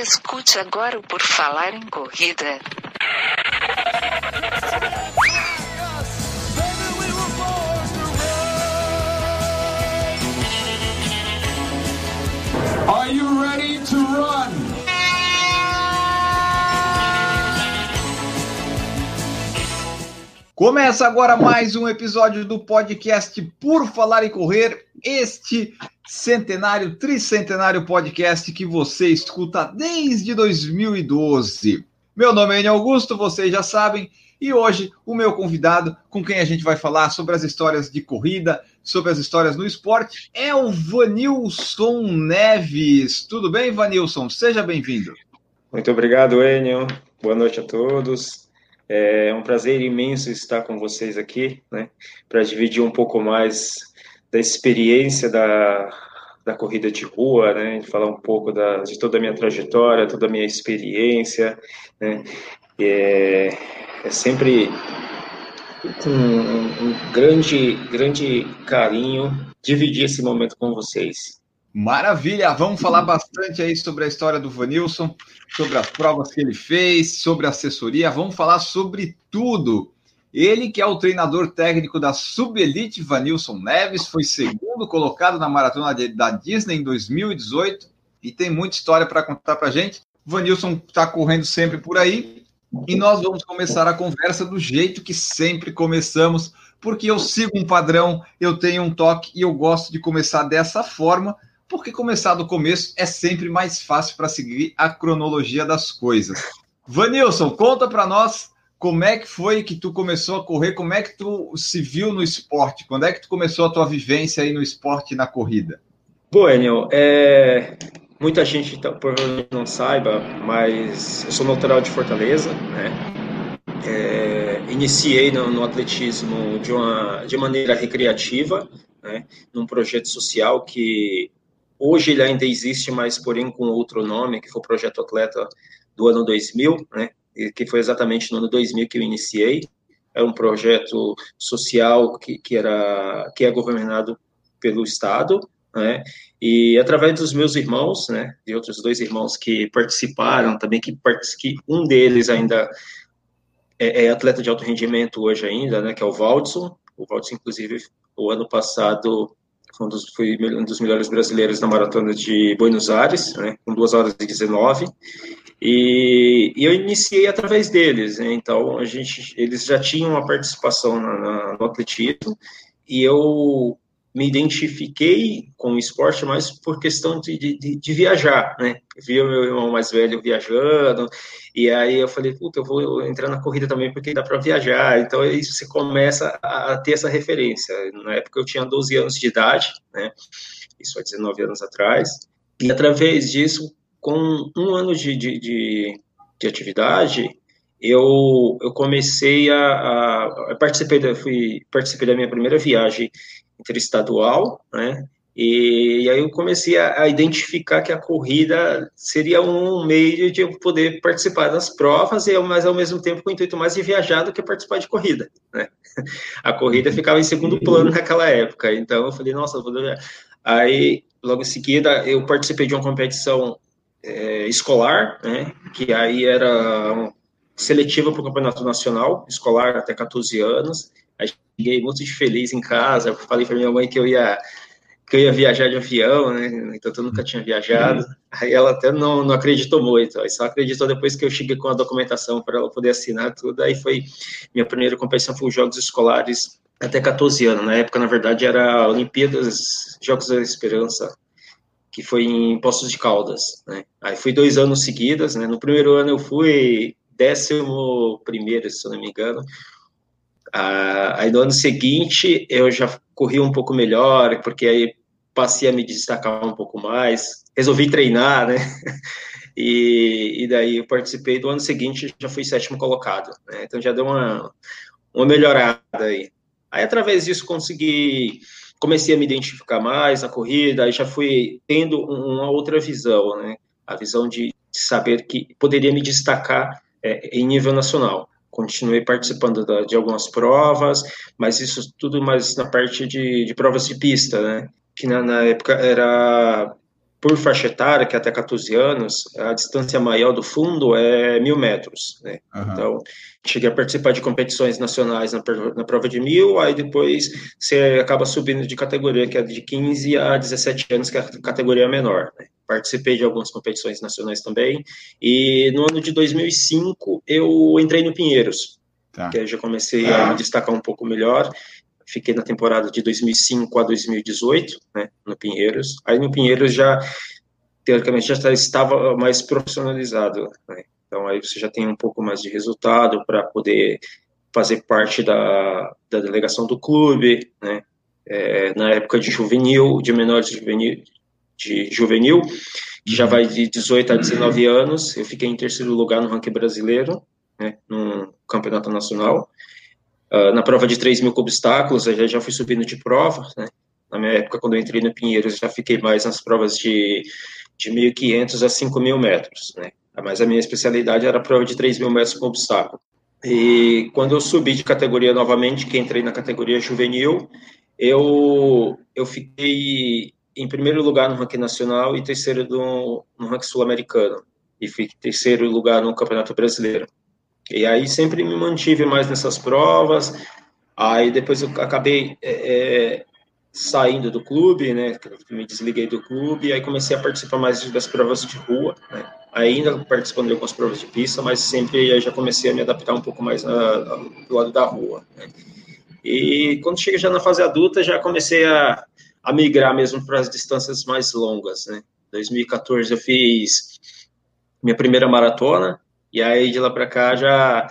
Escute agora o Por Falar em Corrida. Are you ready to run? Começa agora mais um episódio do podcast Por Falar em Correr, este centenário, tricentenário podcast que você escuta desde 2012. Meu nome é Enio Augusto, vocês já sabem, e hoje o meu convidado, com quem a gente vai falar sobre as histórias de corrida, sobre as histórias no esporte, é o Vanilson Neves. Tudo bem, Vanilson? Seja bem-vindo. Muito obrigado, Enio. Boa noite a todos. É um prazer imenso estar com vocês aqui, né, para dividir um pouco mais da experiência da, da corrida de rua, né, falar um pouco da, de toda a minha trajetória, toda a minha experiência, né, é, é sempre com um, um grande, grande carinho dividir esse momento com vocês. Maravilha! Vamos falar bastante aí sobre a história do Vanilson, sobre as provas que ele fez, sobre a assessoria, vamos falar sobre tudo. Ele que é o treinador técnico da Subelite Vanilson Neves, foi segundo colocado na maratona da Disney em 2018 e tem muita história para contar para gente. Vanilson está correndo sempre por aí e nós vamos começar a conversa do jeito que sempre começamos, porque eu sigo um padrão, eu tenho um toque e eu gosto de começar dessa forma, porque começar do começo é sempre mais fácil para seguir a cronologia das coisas. Vanilson, conta para nós como é que foi que tu começou a correr? Como é que tu se viu no esporte? Quando é que tu começou a tua vivência aí no esporte e na corrida? Bueno, é, muita gente tá, provavelmente não saiba, mas eu sou natural de Fortaleza, né? É, iniciei no, no, atletismo de uma de maneira recreativa, né? Num projeto social que hoje ele ainda existe, mas porém com outro nome, que foi o Projeto Atleta do ano 2000, né? Que foi exatamente no ano 2000 que eu iniciei. É um projeto social que, que, era, que é governado pelo Estado, né? E através dos meus irmãos, né, de outros dois irmãos que participaram também, que, que um deles ainda é, é, atleta de alto rendimento hoje ainda, né, que é o Valdson. O Valdson, inclusive, o ano passado foi um dos, foi um dos melhores brasileiros na maratona de Buenos Aires, né, com 2 horas e 19. E, e eu iniciei através deles, né? então a gente, eles já tinham uma participação na, na, no atletismo e eu me identifiquei com o esporte mais por questão de, de, de viajar, né? Vi o meu irmão mais velho viajando, e aí eu falei, puta, eu vou entrar na corrida também porque dá para viajar. Então aí você começa a, a, ter essa referência. Na época eu tinha 12 anos de idade, né? Isso há 19 anos atrás. E através disso com um ano de, de, de, de atividade, eu, eu comecei a, a, a participei da, fui, participei da minha primeira viagem interestadual, né, e, e aí eu comecei a, a, identificar que a corrida seria um meio de eu poder participar das provas, e mas ao mesmo tempo com o intuito mais de viajar do que participar de corrida, né. A corrida ficava em segundo plano naquela época, então eu falei, nossa, vou viajar. Aí, logo em seguida, eu participei de uma competição é, escolar, né, que aí era seletiva para o campeonato nacional, escolar até 14 anos. Aí cheguei muito feliz em casa, falei para minha mãe que eu ia que eu ia viajar de avião, né? Então eu nunca tinha viajado. Aí ela até não, não acreditou muito, aí só acreditou depois que eu cheguei com a documentação para ela poder assinar tudo. Aí foi minha primeira competição foi os Jogos Escolares até 14 anos. Na época, na verdade, era Olimpíadas, Jogos da Esperança que foi em Poços de Caldas, né? Aí fui dois anos seguidas, né? No primeiro ano eu fui décimo primeiro, se não me engano. Ah, aí no ano seguinte eu já corri um pouco melhor, porque aí passei a me destacar um pouco mais, resolvi treinar, né? E, e daí eu participei do ano seguinte, já fui sétimo colocado, né? Então já deu uma, uma melhorada aí. Aí através disso consegui comecei a me identificar mais na corrida, aí já fui tendo uma outra visão, né? A visão de saber que poderia me destacar é, em nível nacional. Continuei participando da, de algumas provas, mas isso tudo mais na parte de, de provas de pista, né? Que na, na época era por faixa etária, que é até 14 anos, a distância maior do fundo é mil metros. Né? Uhum. Então, cheguei a participar de competições nacionais na, na, prova de mil, aí depois você acaba subindo de categoria, que é de 15 a 17 anos, que é a categoria menor. Né? Participei de algumas competições nacionais também, e no ano de 2005 eu entrei no Pinheiros, tá. que aí já comecei a me destacar um pouco melhor, fiquei na temporada de 2005 a 2018, né, no Pinheiros. Aí no Pinheiros já, teoricamente, já estava mais profissionalizado, né? Então aí você já tem um pouco mais de resultado para poder fazer parte da, da delegação do clube, né? É, na época de juvenil, de menores de juvenil, de juvenil, que já vai de 18 a 19 anos, eu fiquei em terceiro lugar no ranking brasileiro, né, no campeonato nacional. Uh, na prova de 3 mil obstáculos, eu já, fui subindo de prova, né? Na minha época, quando eu entrei no Pinheiros, já fiquei mais nas provas de, de 1.500 a 5.000 metros, né? Mas a minha especialidade era a prova de 3 mil metros com obstáculo. E quando eu subi de categoria novamente, que entrei na categoria juvenil, eu, eu fiquei em primeiro lugar no ranking nacional e terceiro no, no ranking sul-americano. E fiquei terceiro lugar no Campeonato Brasileiro. E aí sempre me mantive mais nessas provas. Aí depois eu acabei é, é, saindo do clube, né? Me desliguei do clube aí comecei a participar mais das provas de rua, né? Ainda participando de algumas provas de pista, mas sempre já comecei a me adaptar um pouco mais do lado da rua. Né? E quando chega já na fase adulta, já comecei a, a migrar mesmo para as distâncias mais longas, né? 2014 eu fiz minha primeira maratona, e aí de lá para cá já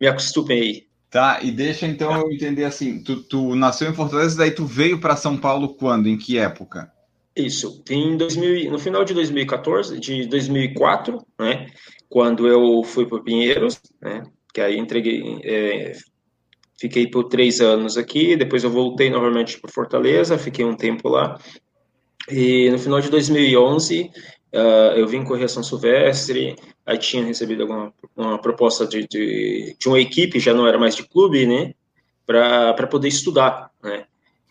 me acostumei. Tá, e deixa então eu entender assim, tu, tu nasceu em Fortaleza, daí tu veio para São Paulo quando, em que época? Isso, em 2000, no final de 2014, de 2004, né, quando eu fui para Pinheiros, né, que aí entreguei, é, fiquei por três anos aqui, depois eu voltei novamente para Fortaleza, fiquei um tempo lá, e no final de 2011 Uh, eu vim correr São Silvestre, aí tinha recebido alguma uma proposta de, de, de, uma equipe, já não era mais de clube, né, para poder estudar, né,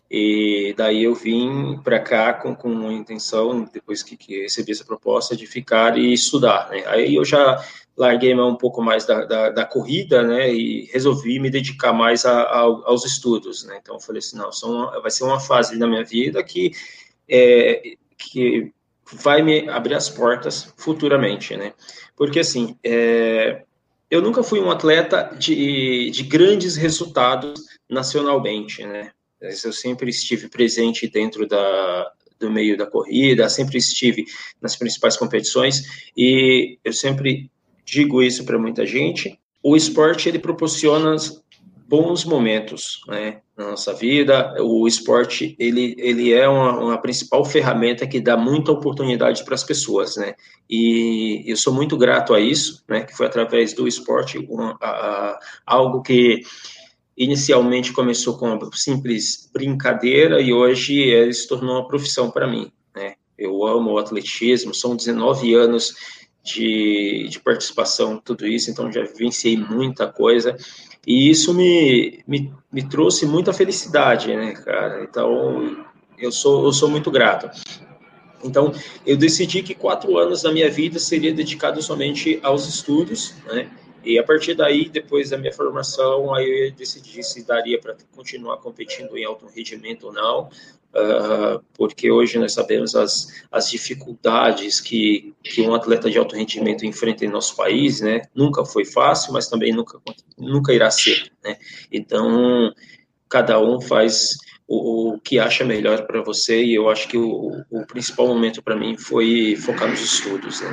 e daí eu vim para cá com, com a intenção, depois que, que, recebi essa proposta, de ficar e estudar, né, aí eu já larguei um pouco mais da, da, da corrida, né, e resolvi me dedicar mais a, a, aos estudos, né, então eu falei assim, não, uma, vai ser uma fase da minha vida que é, que vai me abrir as portas futuramente, né? Porque, assim, é, eu nunca fui um atleta de, de grandes resultados nacionalmente, né? Eu sempre estive presente dentro da, do meio da corrida, sempre estive nas principais competições e eu sempre digo isso para muita gente. O esporte ele proporciona bons momentos né, na nossa vida. O esporte ele, ele é uma, uma principal ferramenta que dá muita oportunidade para as pessoas, né? E eu sou muito grato a isso, né? Que foi através do esporte uma, a, a, algo que inicialmente começou com uma simples brincadeira e hoje ele se tornou uma profissão para mim, né? Eu amo o atletismo, são 19 anos de, de participação, tudo isso, então já vivenciei muita coisa e isso me, me, me trouxe muita felicidade, né, cara? Então, eu sou, eu sou muito grato. Então, eu decidi que quatro anos da minha vida seria dedicado somente aos estudos, né? E a partir daí, depois da minha formação, aí eu decidi se daria para continuar competindo em alto rendimento ou não, uh, porque hoje nós sabemos as, as dificuldades que, que um atleta de alto rendimento enfrenta em nosso país, né? Nunca foi fácil, mas também nunca, nunca irá ser, né? Então, cada um faz o, o que acha melhor para você e eu acho que o, o principal momento para mim foi focar nos estudos, né?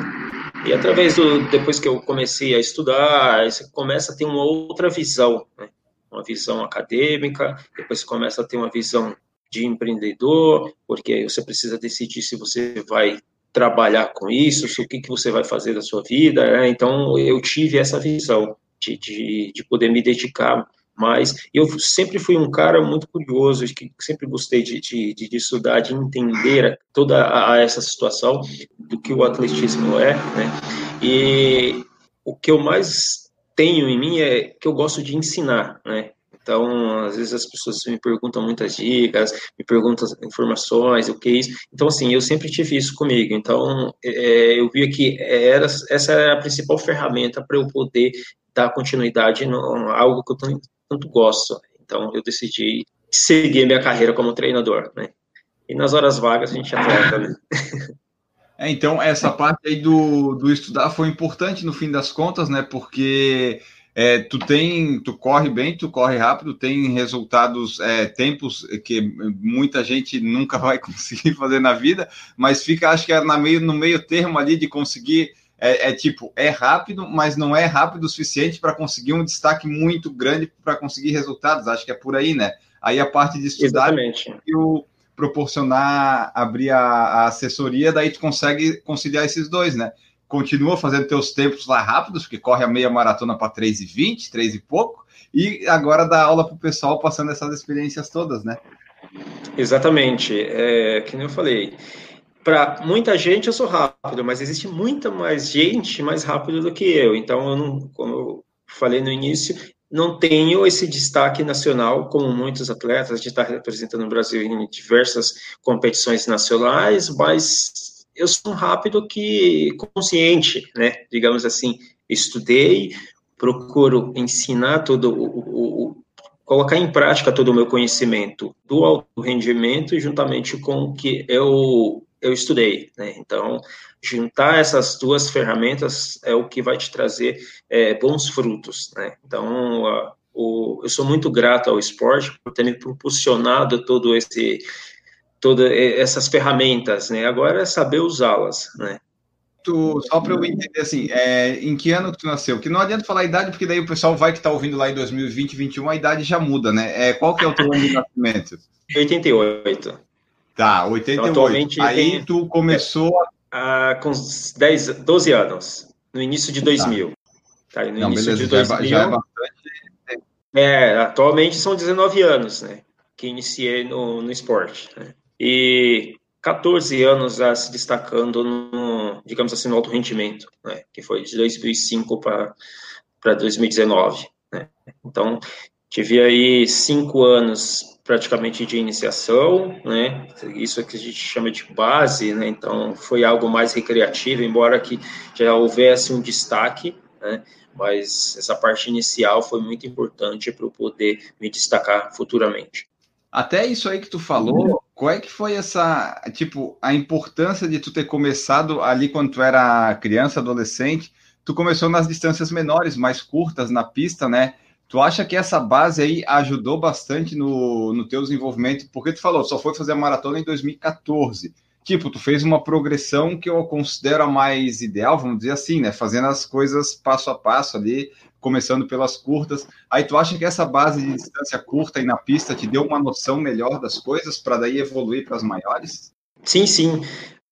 E através do depois que eu comecei a estudar, você começa a ter uma outra visão, né? Uma visão acadêmica, depois você começa a ter uma visão de empreendedor, porque você precisa decidir se você vai trabalhar com isso, o que, que você vai fazer da sua vida, né? Então, eu tive essa visão de, de, de poder me dedicar mas eu sempre fui um cara muito curioso, que sempre gostei de, de, de estudar, de entender toda a, a essa situação do que o atletismo é, né? E o que eu mais tenho em mim é que eu gosto de ensinar, né? Então, às vezes as pessoas me perguntam muitas dicas, me perguntam informações, o que é isso. Então, assim, eu sempre tive isso comigo. Então, é, eu via que era, essa era a principal ferramenta para eu poder dar continuidade em algo que eu tanto, tanto gosto. Então, eu decidi seguir minha carreira como treinador, né? E nas horas vagas a gente atleta, né? É, então, essa parte aí do, do estudar foi importante no fim das contas, né? Porque é, tu tem, tu corre bem, tu corre rápido, tem resultados, é, tempos que muita gente nunca vai conseguir fazer na vida, mas fica, acho que é na meio, no meio termo ali de conseguir, é, é tipo, é rápido, mas não é rápido o suficiente para conseguir um destaque muito grande para conseguir resultados, acho que é por aí, né? Aí a parte de estudar e o proporcionar abrir a, a assessoria, daí tu consegue conciliar esses dois, né? Continua fazendo teus tempos lá rápidos, porque corre a meia maratona para 3 e 20, 3 e pouco, e agora dá aula para o pessoal passando essas experiências todas, né? Exatamente, é, que nem eu falei. Para muita gente eu sou rápido, mas existe muita mais gente mais rápido do que eu. Então, eu não, como eu falei no início, não tenho esse destaque nacional, como muitos atletas, de estar representando o Brasil em diversas competições nacionais, mas eu sou um rápido que consciente, né? Digamos assim, estudei, procuro ensinar todo o, o, o colocar em prática todo o meu conhecimento do alto rendimento juntamente com o que eu eu estudei, né? Então, juntar essas duas ferramentas é o que vai te trazer é, bons frutos, né? Então, uh, o, eu sou muito grato ao esporte por ter me proporcionado todo esse todas essas ferramentas, né? Agora é saber usá-las, né? Tu, só para eu entender assim, é, em que ano que tu nasceu? Que não adianta falar a idade, porque daí o pessoal vai que está ouvindo lá em 2020, 2021, a idade já muda, né? É, qual que é o teu ano de nascimento? 88. Tá, 88. Então, atualmente Aí tem, tu começou a... com 10, 12 anos, no início de 2000. Tá, tá no Não, início beleza, de 2000. Já é, já é bastante. É, atualmente são 19 anos, né? Que iniciei no, no esporte. Né? E 14 anos já se destacando no, digamos assim, no alto rendimento, né? Que foi de 2005 para 2019. Né? Então, tive aí cinco anos praticamente de iniciação, né? Isso é que a gente chama de base, né? Então foi algo mais recreativo, embora que já houvesse um destaque, né? Mas essa parte inicial foi muito importante para eu poder me destacar futuramente. Até isso aí que tu falou, qual é que foi essa, tipo, a importância de tu ter começado ali quando tu era criança, adolescente, tu começou nas distâncias menores, mais curtas na pista, né? Tu acha que essa base aí ajudou bastante no, no teu desenvolvimento? Porque tu falou, só foi fazer a maratona em 2014. Tipo, tu fez uma progressão que eu considero a mais ideal, vamos dizer assim, né? Fazendo as coisas passo a passo ali, começando pelas curtas. Aí tu acha que essa base de distância curta e na pista te deu uma noção melhor das coisas para daí evoluir para as maiores? Sim, sim.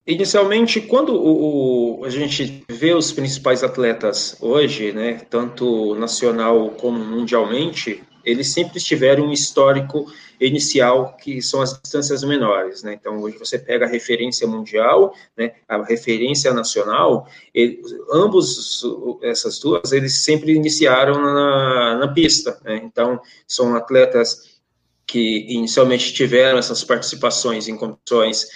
Inicialmente, quando o, o, a gente vê os principais atletas hoje, né, tanto nacional como mundialmente, eles sempre tiveram um histórico inicial que são as distâncias menores, né? Então hoje você pega a referência mundial, né? A referência nacional, ele, ambos essas duas eles sempre iniciaram na, na pista, né? Então são atletas que inicialmente tiveram essas participações em competições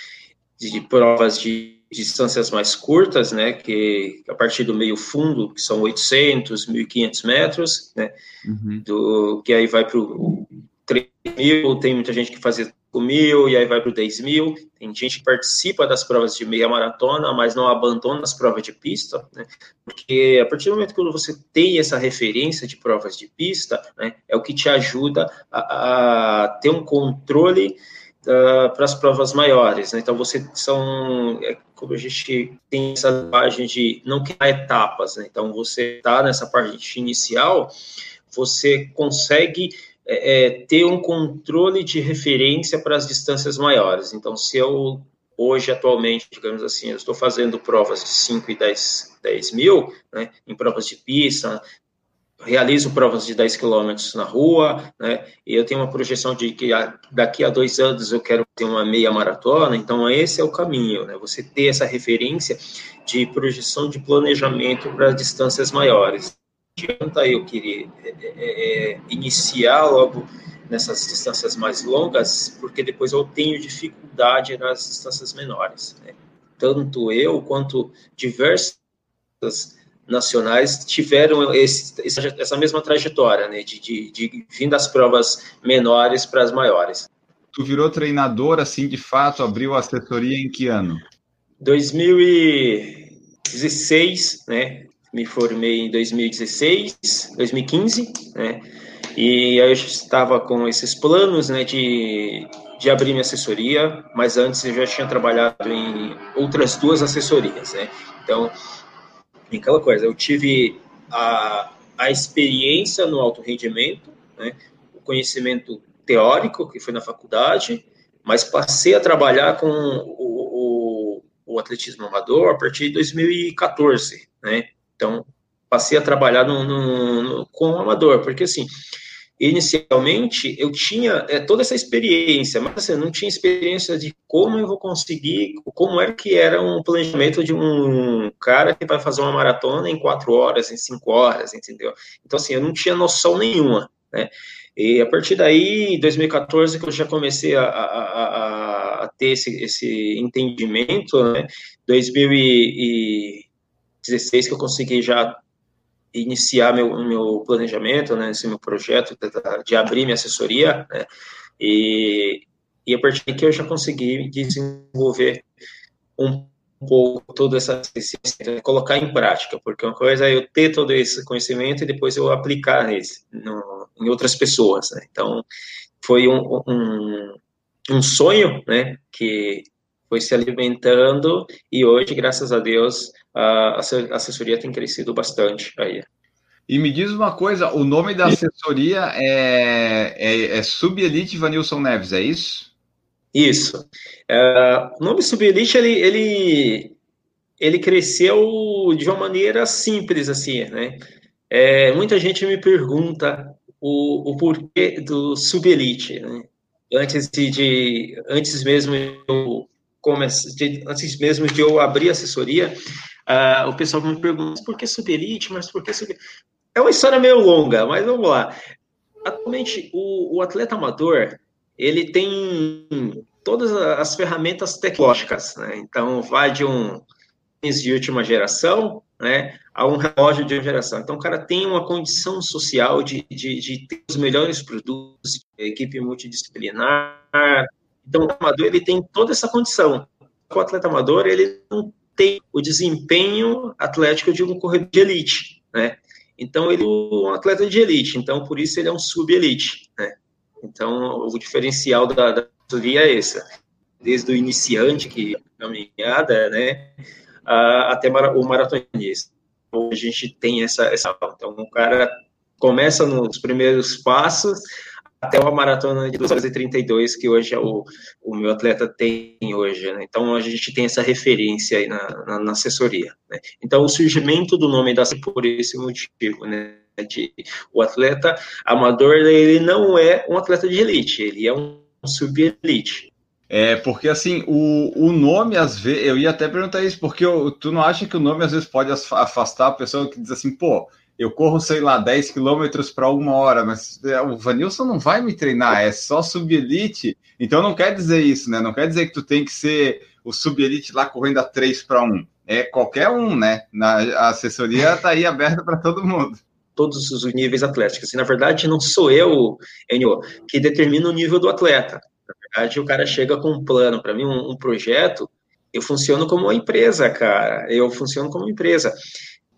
de provas de distâncias mais curtas, né, que a partir do meio fundo, que são 800, 1.500 metros, né, uhum. do, que aí vai para o 3 mil, tem muita gente que faz 5 mil, e aí vai para o 10 mil, tem gente que participa das provas de meia maratona, mas não abandona as provas de pista, né, porque a partir do momento que você tem essa referência de provas de pista, né, é o que te ajuda a, a ter um controle uh, para as provas maiores. Né? Então, você são, é, como a gente tem essa página de não criar etapas. Né? Então, você está nessa parte inicial, você consegue é, é, ter um controle de referência para as distâncias maiores. Então, se eu hoje, atualmente, digamos assim, eu estou fazendo provas de 5 e 10, 10 mil, né, em provas de pista, realizo provas de 10 quilômetros na rua, né? E eu tenho uma projeção de que daqui a dois anos eu quero ter uma meia maratona, então esse é o caminho, né? Você ter essa referência de projeção de planejamento para distâncias maiores. adianta eu querer é, é, é, iniciar logo nessas distâncias mais longas, porque depois eu tenho dificuldade nas distâncias menores. Né? Tanto eu quanto diversas nacionais tiveram esse, essa mesma trajetória, né, de, de, de vir das provas menores para as maiores. Tu virou treinador, assim, de fato, abriu a assessoria em que ano? 2016, né, me formei em 2016, 2015, né, e aí eu estava com esses planos, né, de, de abrir minha assessoria, mas antes eu já tinha trabalhado em outras duas assessorias, né, então aquela coisa, eu tive a, a experiência no alto rendimento, né, o conhecimento teórico, que foi na faculdade, mas passei a trabalhar com o, o, o atletismo amador a partir de 2014, né? Então, passei a trabalhar no, no, no, com o amador, porque assim, inicialmente eu tinha é, toda essa experiência, mas assim, eu não tinha experiência de como eu vou conseguir, como é que era um planejamento de um cara que vai fazer uma maratona em quatro horas, em cinco horas, entendeu? Então, assim, eu não tinha noção nenhuma, né? E a partir daí, em 2014, que eu já comecei a, a, a, a ter esse, esse entendimento, né? 2016 que eu consegui já iniciar meu, meu planejamento, né, esse meu projeto de, abrir minha assessoria, né, e, e a partir daqui eu já consegui desenvolver um pouco toda essa ciência, colocar em prática, porque uma coisa é eu ter todo esse conhecimento e depois eu aplicar nesse, no, em outras pessoas, né, então foi um, um, um sonho, né, que foi se alimentando e hoje, graças a Deus, a assessoria tem crescido bastante aí. E me diz uma coisa, o nome da assessoria é, é, é Subelite Vanilson Neves, é isso? Isso. É, o nome Subelite, ele, ele, ele cresceu de uma maneira simples, assim, né? É, muita gente me pergunta o, o porquê do Subelite, né? Antes de, de antes mesmo eu antes mesmo de eu abrir a assessoria, uh, o pessoal me pergunta por que subelite, mas por que subelite? É uma história meio longa, mas vamos lá. Atualmente, o, o atleta amador, ele tem todas as ferramentas tecnológicas, né? Então, vai de um de última geração, né, a um relógio de última geração. Então, o cara tem uma condição social de, de, de ter os melhores produtos, equipe multidisciplinar, então, o amador ele tem toda essa condição. O atleta amador ele não tem o desempenho atlético de um corredor de elite, né? Então, ele é um atleta de elite, então por isso ele é um sub-elite, né? Então, o diferencial da, da é esse. Desde o iniciante, que é caminhada, né, até o maratonista. Hoje a gente tem essa, essa. Então, o cara começa nos primeiros passos, até uma maratona de 2 horas e 32, que hoje é o, o meu atleta tem hoje, né? Então, a gente tem essa referência aí na, na, na assessoria, né? Então, o surgimento do nome da por esse motivo, né? De, o atleta amador, ele não é um atleta de elite, ele é um sub-elite. É, porque assim, o, o nome, às vezes, eu ia até perguntar isso, porque eu, tu não acha que o nome às vezes pode afastar a pessoa que diz assim, pô, eu corro, sei lá, 10 quilômetros para uma hora, mas é, o Vanilson não vai me treinar, é só sub-elite. Então não quer dizer isso, né? Não quer dizer que tu tem que ser o sub-elite lá correndo a 3 para 1. É qualquer um, né? Na, a assessoria está aí aberta para todo mundo. Todos os níveis atléticos. E, na verdade, não sou eu, Enio, que determina o nível do atleta. Na verdade, o cara chega com um plano. Para mim, um, um projeto, eu funciono como uma empresa, cara. Eu funciono como empresa.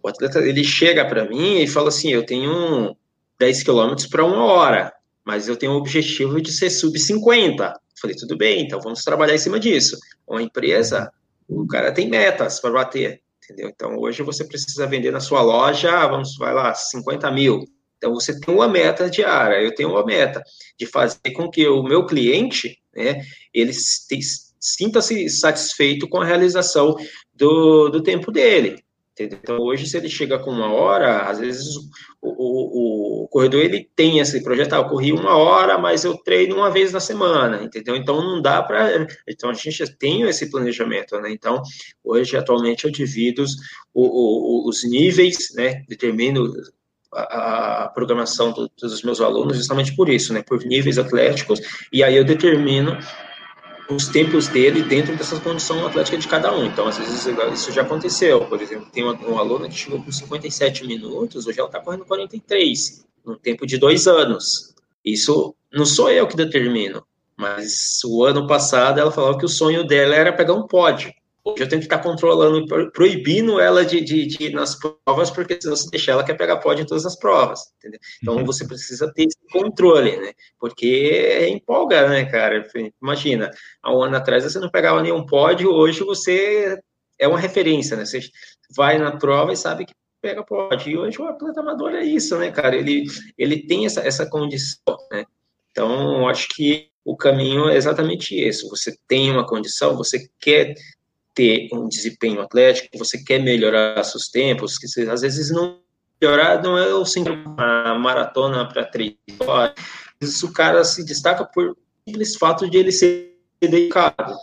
O atleta ele chega para mim e fala assim: eu tenho 10 quilômetros para uma hora, mas eu tenho o objetivo de ser sub 50. Falei, tudo bem, então vamos trabalhar em cima disso. Uma empresa, o cara tem metas para bater, entendeu? Então hoje você precisa vender na sua loja, vamos, vai lá, 50 mil. Então você tem uma meta diária, eu tenho uma meta de fazer com que o meu cliente, né, ele sinta-se satisfeito com a realização do, do tempo dele. Entendeu? Então, hoje, se ele chega com uma hora, às vezes o, o, o corredor ele tem esse projeto, ah, eu corri uma hora, mas eu treino uma vez na semana, entendeu? Então, não dá para. Então, a gente tem esse planejamento, né? Então, hoje, atualmente, eu divido os, os níveis, né? Determino a, programação do, dos meus alunos justamente por isso, né, por níveis atléticos, e aí eu determino os tempos dele dentro dessa condição atlética de cada um. Então, às vezes, isso já aconteceu. Por exemplo, tem uma, um aluno que chegou com 57 minutos, hoje ela está correndo 43, no tempo de dois anos. Isso não sou eu que determino, mas o ano passado ela falou que o sonho dela era pegar um pódio. Hoje eu tenho que estar controlando, proibindo ela de, de, de ir nas provas, porque se você deixar, ela quer pegar pódio em todas as provas, entendeu? Então uhum. você precisa ter esse controle, né? Porque empolga, né, cara? Imagina, há um ano atrás você não pegava nenhum pódio, hoje você é uma referência, né? Você vai na prova e sabe que pega pódio. E hoje o atleta amador é isso, né, cara? Ele, ele tem essa, essa condição, né? Então, acho que o caminho é exatamente esse. Você tem uma condição, você quer ter um desempenho atlético, você quer melhorar seus tempos, que às vezes não melhorar não é o simples uma maratona para três horas. o cara se destaca por simples fato de ele ser dedicado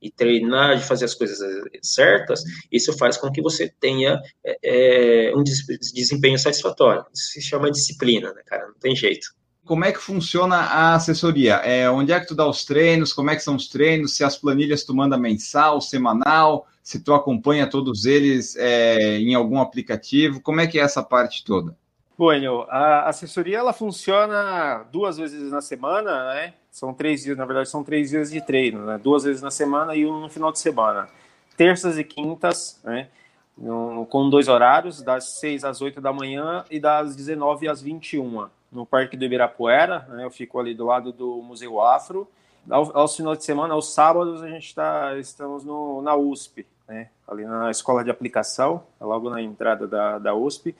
e treinar, de fazer as coisas certas, isso faz com que você tenha é um desempenho satisfatório. Isso se chama disciplina, né, cara? Não tem jeito como é que funciona a assessoria? É, onde é que tu dá os treinos? Como é que são os treinos? Se as planilhas tu manda mensal, semanal? Se tu acompanha todos eles é, em algum aplicativo? Como é que é essa parte toda? Bueno, a assessoria ela funciona duas vezes na semana, né? São três dias, na verdade, são três dias de treino, né? Duas vezes na semana e um no final de semana. Terças e quintas, né? Com dois horários, das 6 às 8 da manhã e das 19 às 21 no Parque do Ibirapuera, né? Eu fico ali do lado do Museu Afro. Ao, aos finais de semana, aos sábados, a gente tá, estamos no, na USP, né? Ali na Escola de Aplicação, logo na entrada da, da USP,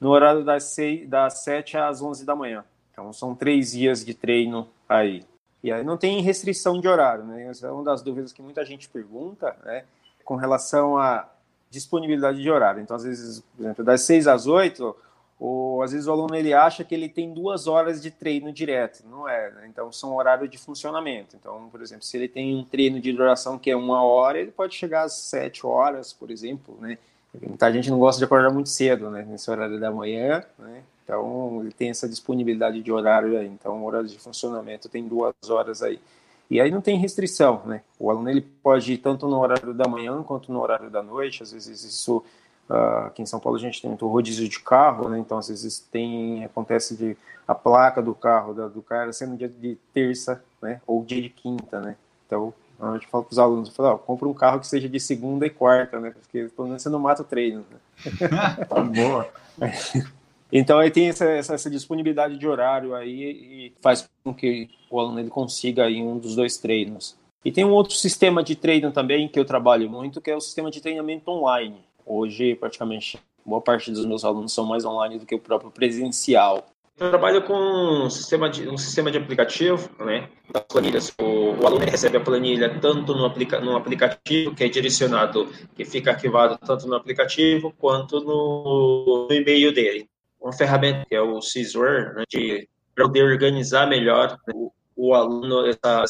no horário das, seis, das 7 às 11 da manhã. Então, são três dias de treino aí. E aí não tem restrição de horário, né? Essa é uma das dúvidas que muita gente pergunta, né? Com relação à disponibilidade de horário. Então, às vezes, por exemplo, das 6 às 8, ou às vezes o aluno ele acha que ele tem duas horas de treino direto, não é? Né? Então são horários de funcionamento. Então, por exemplo, se ele tem um treino de duração que é uma hora, ele pode chegar às sete horas, por exemplo, né? Muita gente não gosta de acordar muito cedo, né? Nesse horário da manhã, né? Então ele tem essa disponibilidade de horário aí. Então, horário de funcionamento tem duas horas aí. E aí não tem restrição, né? O aluno ele pode ir tanto no horário da manhã quanto no horário da noite. Às vezes isso Uh, aqui em São Paulo a gente tem muito rodízio de carro, né? Então às vezes tem acontece de a placa do carro da, do cara sendo dia de terça, né? Ou dia de quinta, né? Então a gente fala para os alunos, fala, oh, compra um carro que seja de segunda e quarta, né? Porque pelo menos você não mata o treino. Né? Boa. Então aí tem essa, essa, essa, disponibilidade de horário aí e faz com que o aluno ele consiga ir um dos dois treinos. E tem um outro sistema de treino também que eu trabalho muito, que é o sistema de treinamento online. Hoje, praticamente, boa parte dos meus alunos são mais online do que o próprio presencial. Eu trabalho com um sistema de, um sistema de aplicativo, né? Das planilhas. O, o aluno recebe a planilha tanto no, aplica, no aplicativo, que é direcionado, que fica arquivado tanto no aplicativo quanto no, no e-mail dele. Uma ferramenta que é o Caesar, né, de poder organizar melhor o, o aluno, essa,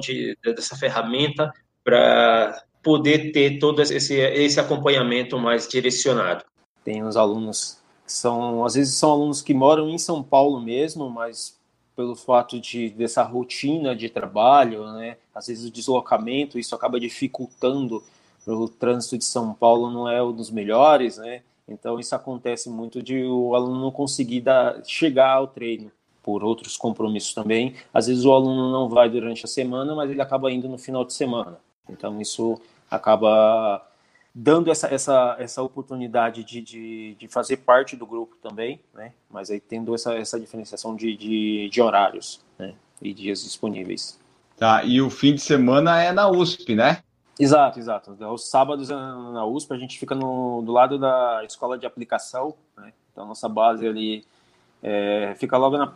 de, dessa ferramenta para poder ter todo esse, esse acompanhamento mais direcionado. Tem uns alunos que são, às vezes são alunos que moram em São Paulo mesmo, mas pelo fato de dessa rotina de trabalho, né, às vezes o deslocamento, isso acaba dificultando o trânsito de São Paulo não é um dos melhores, né? Então isso acontece muito de o aluno não conseguir dar, chegar ao treino por outros compromissos também. Às vezes o aluno não vai durante a semana, mas ele acaba indo no final de semana. Então isso acaba dando essa, essa, essa oportunidade de, de, de, fazer parte do grupo também, né? Mas aí tendo essa, essa diferenciação de, de, de horários, né? E dias disponíveis. Tá, e o fim de semana é na USP, né? Exato, exato. Os sábados é na USP, a gente fica no, do lado da escola de aplicação, né? Então, nossa base ali é, fica logo na,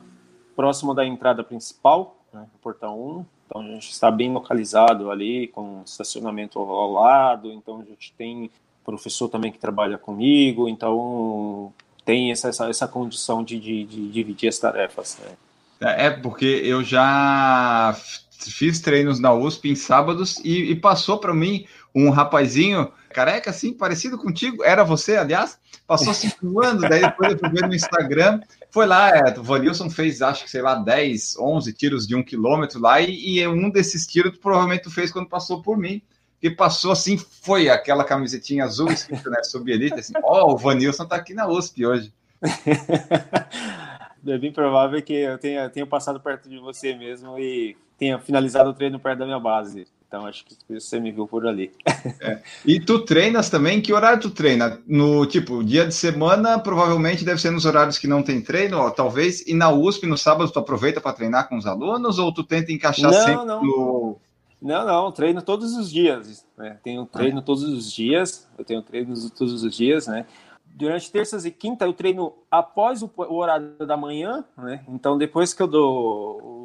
próximo da entrada principal, né? portão 1. Então a gente está bem localizado ali, com estacionamento ao lado, então a gente tem professor também que trabalha comigo, então tem essa, essa, essa condição de, de, de, dividir as tarefas. Né? É, porque eu já fiz treinos na USP em sábados e, e passou para mim um rapazinho careca, assim, parecido contigo. Era você, aliás. Passou cinco anos, daí depois eu fui ver no Instagram. Foi lá, é, o Vanilson fez, acho que, sei lá, 10, 11 tiros de um quilômetro lá, e, e um desses tiros provavelmente tu fez quando passou por mim. Que passou assim, foi aquela camisetinha azul escrita, né, sob elite, assim, ó, oh, o Vanilson tá aqui na USP hoje. é bem provável que eu tenha, tenha passado perto de você mesmo e tenha finalizado o treino perto da minha base. Então acho que você me viu por ali. É. E tu treinas também? Que horário tu treina? No tipo, dia de semana, provavelmente deve ser nos horários que não tem treino, ó, talvez. E na USP, no sábado, tu aproveita para treinar com os alunos ou tu tenta encaixar não, sempre não. no. Não, não, treino todos os dias. Né? Tenho treino todos os dias. Eu tenho treino todos os dias, né? Durante terças e quinta eu treino após o, horário da manhã, né? Então depois que eu dou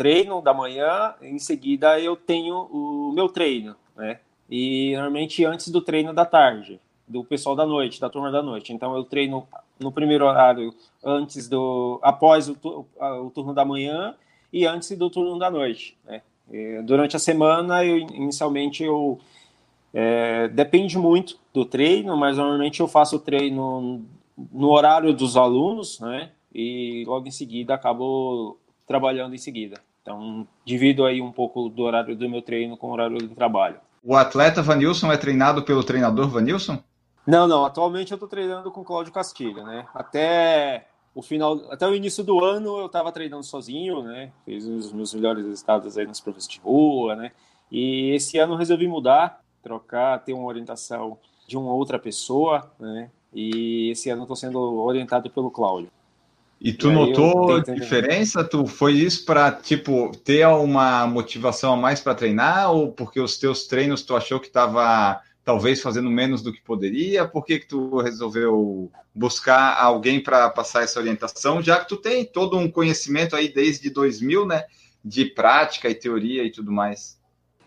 treino da manhã, em seguida eu tenho o meu treino, né? E normalmente antes do treino da tarde, do pessoal da noite, da turma da noite. Então eu treino no primeiro horário antes do, após o, o turno da manhã e antes do turno da noite, né? Durante a semana, eu inicialmente eu é, depende muito do treino, mas normalmente eu faço o treino no horário dos alunos, né? E logo em seguida acabo trabalhando em seguida. Então, divido aí um pouco do horário do meu treino com o horário do trabalho. O atleta Vanilson é treinado pelo treinador Vanilson? Não, não. Atualmente eu estou treinando com o Cláudio Castilho, né? Até o final, até o início do ano eu estava treinando sozinho, né? Fiz os meus melhores resultados aí nas provas de rua, né? E esse ano eu resolvi mudar, trocar, ter uma orientação de uma outra pessoa, né? E esse ano estou sendo orientado pelo Cláudio. E tu e notou diferença? Tu foi isso para tipo ter uma motivação a mais para treinar ou porque os teus treinos tu achou que estava talvez fazendo menos do que poderia? Por que que tu resolveu buscar alguém para passar essa orientação, já que tu tem todo um conhecimento aí desde 2000, né, de prática e teoria e tudo mais?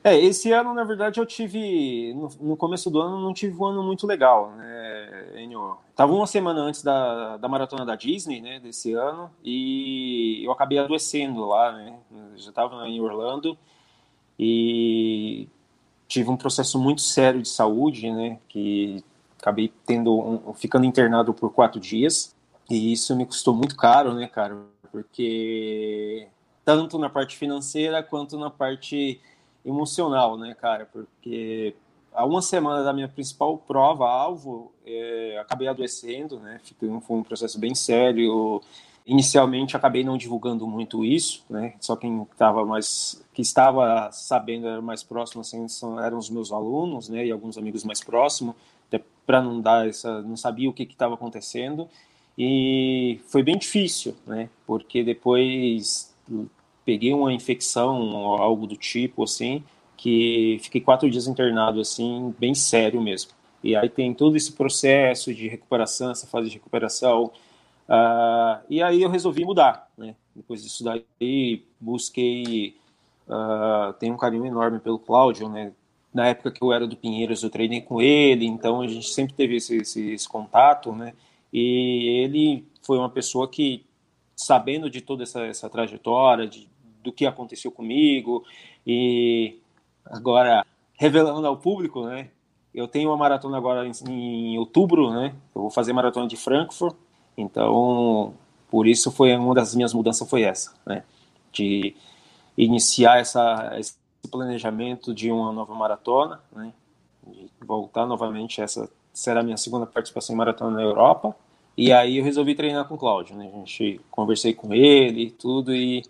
É, esse ano, na verdade, eu tive. No, no, começo do ano, não tive um ano muito legal, né, Enio? Tava uma semana antes da, da maratona da Disney, né, desse ano, e eu acabei adoecendo lá, né? já estava em Orlando e tive um processo muito sério de saúde, né, que acabei tendo um, ficando internado por quatro dias, e isso me custou muito caro, né, cara? Porque tanto na parte financeira quanto na parte emocional, né, cara? Porque há uma semana da minha principal prova, alvo, é, acabei adoecendo, né? Foi um processo bem sério. Inicialmente acabei não divulgando muito isso, né? Só quem estava mais, que estava sabendo era mais próximo, assim, eram os meus alunos, né? E alguns amigos mais próximos, para não dar essa, não sabia o que estava acontecendo e foi bem difícil, né? Porque depois peguei uma infecção, algo do tipo, assim, que fiquei quatro dias internado, assim, bem sério mesmo. E aí tem todo esse processo de recuperação, essa fase de recuperação. Uh, e aí eu resolvi mudar, né? Depois disso daí, busquei... Uh, tenho um carinho enorme pelo Cláudio, né? Na época que eu era do Pinheiros, eu treinei com ele, então a gente sempre teve esse, esse, esse contato, né? E ele foi uma pessoa que, sabendo de toda essa, essa trajetória, de, do que aconteceu comigo e agora revelando ao público, né? Eu tenho uma maratona agora em, em outubro, né? Eu vou fazer maratona de Frankfurt, então por isso foi uma das minhas mudanças foi essa, né? De iniciar essa, esse planejamento de uma nova maratona, né? De voltar novamente essa será a minha segunda participação em maratona na Europa. E aí eu resolvi treinar com o Cláudio, né? A gente conversei com ele e tudo e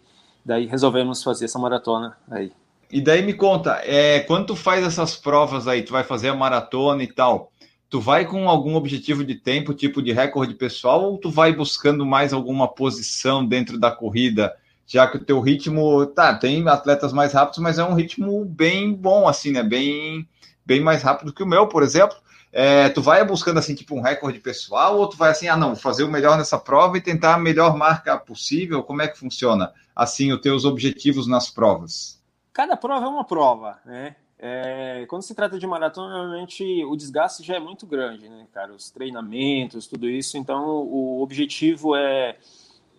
Daí resolvemos fazer essa maratona aí. E daí me conta, é, quando tu faz essas provas aí, tu vai fazer a maratona e tal, tu vai com algum objetivo de tempo, tipo de recorde pessoal, ou tu vai buscando mais alguma posição dentro da corrida, já que o teu ritmo, tá, tem atletas mais rápidos, mas é um ritmo bem bom, assim, né? Bem, bem mais rápido que o meu, por exemplo. É, tu vai buscando assim, tipo, um recorde pessoal, ou tu vai assim, ah, não, fazer o melhor nessa prova e tentar a melhor marca possível? Como é que funciona, assim, os teus objetivos nas provas? Cada prova é uma prova, né? É, quando se trata de maratona, normalmente o desgaste já é muito grande, né, cara? Os treinamentos, tudo isso. Então, o objetivo é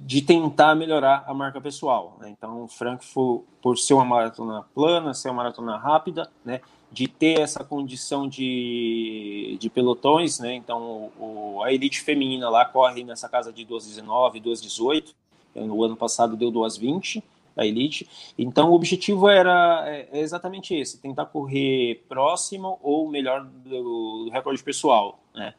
de tentar melhorar a marca pessoal. Né? Então, Frankfurt, por ser uma maratona plana, ser uma maratona rápida, né? de ter essa condição de, de pelotões, né? Então, o, a elite feminina lá corre nessa casa de 2,19, 2,18. No ano passado deu 2,20 a elite. Então, o objetivo era é, é exatamente esse: tentar correr próximo ou melhor do, do recorde pessoal, né?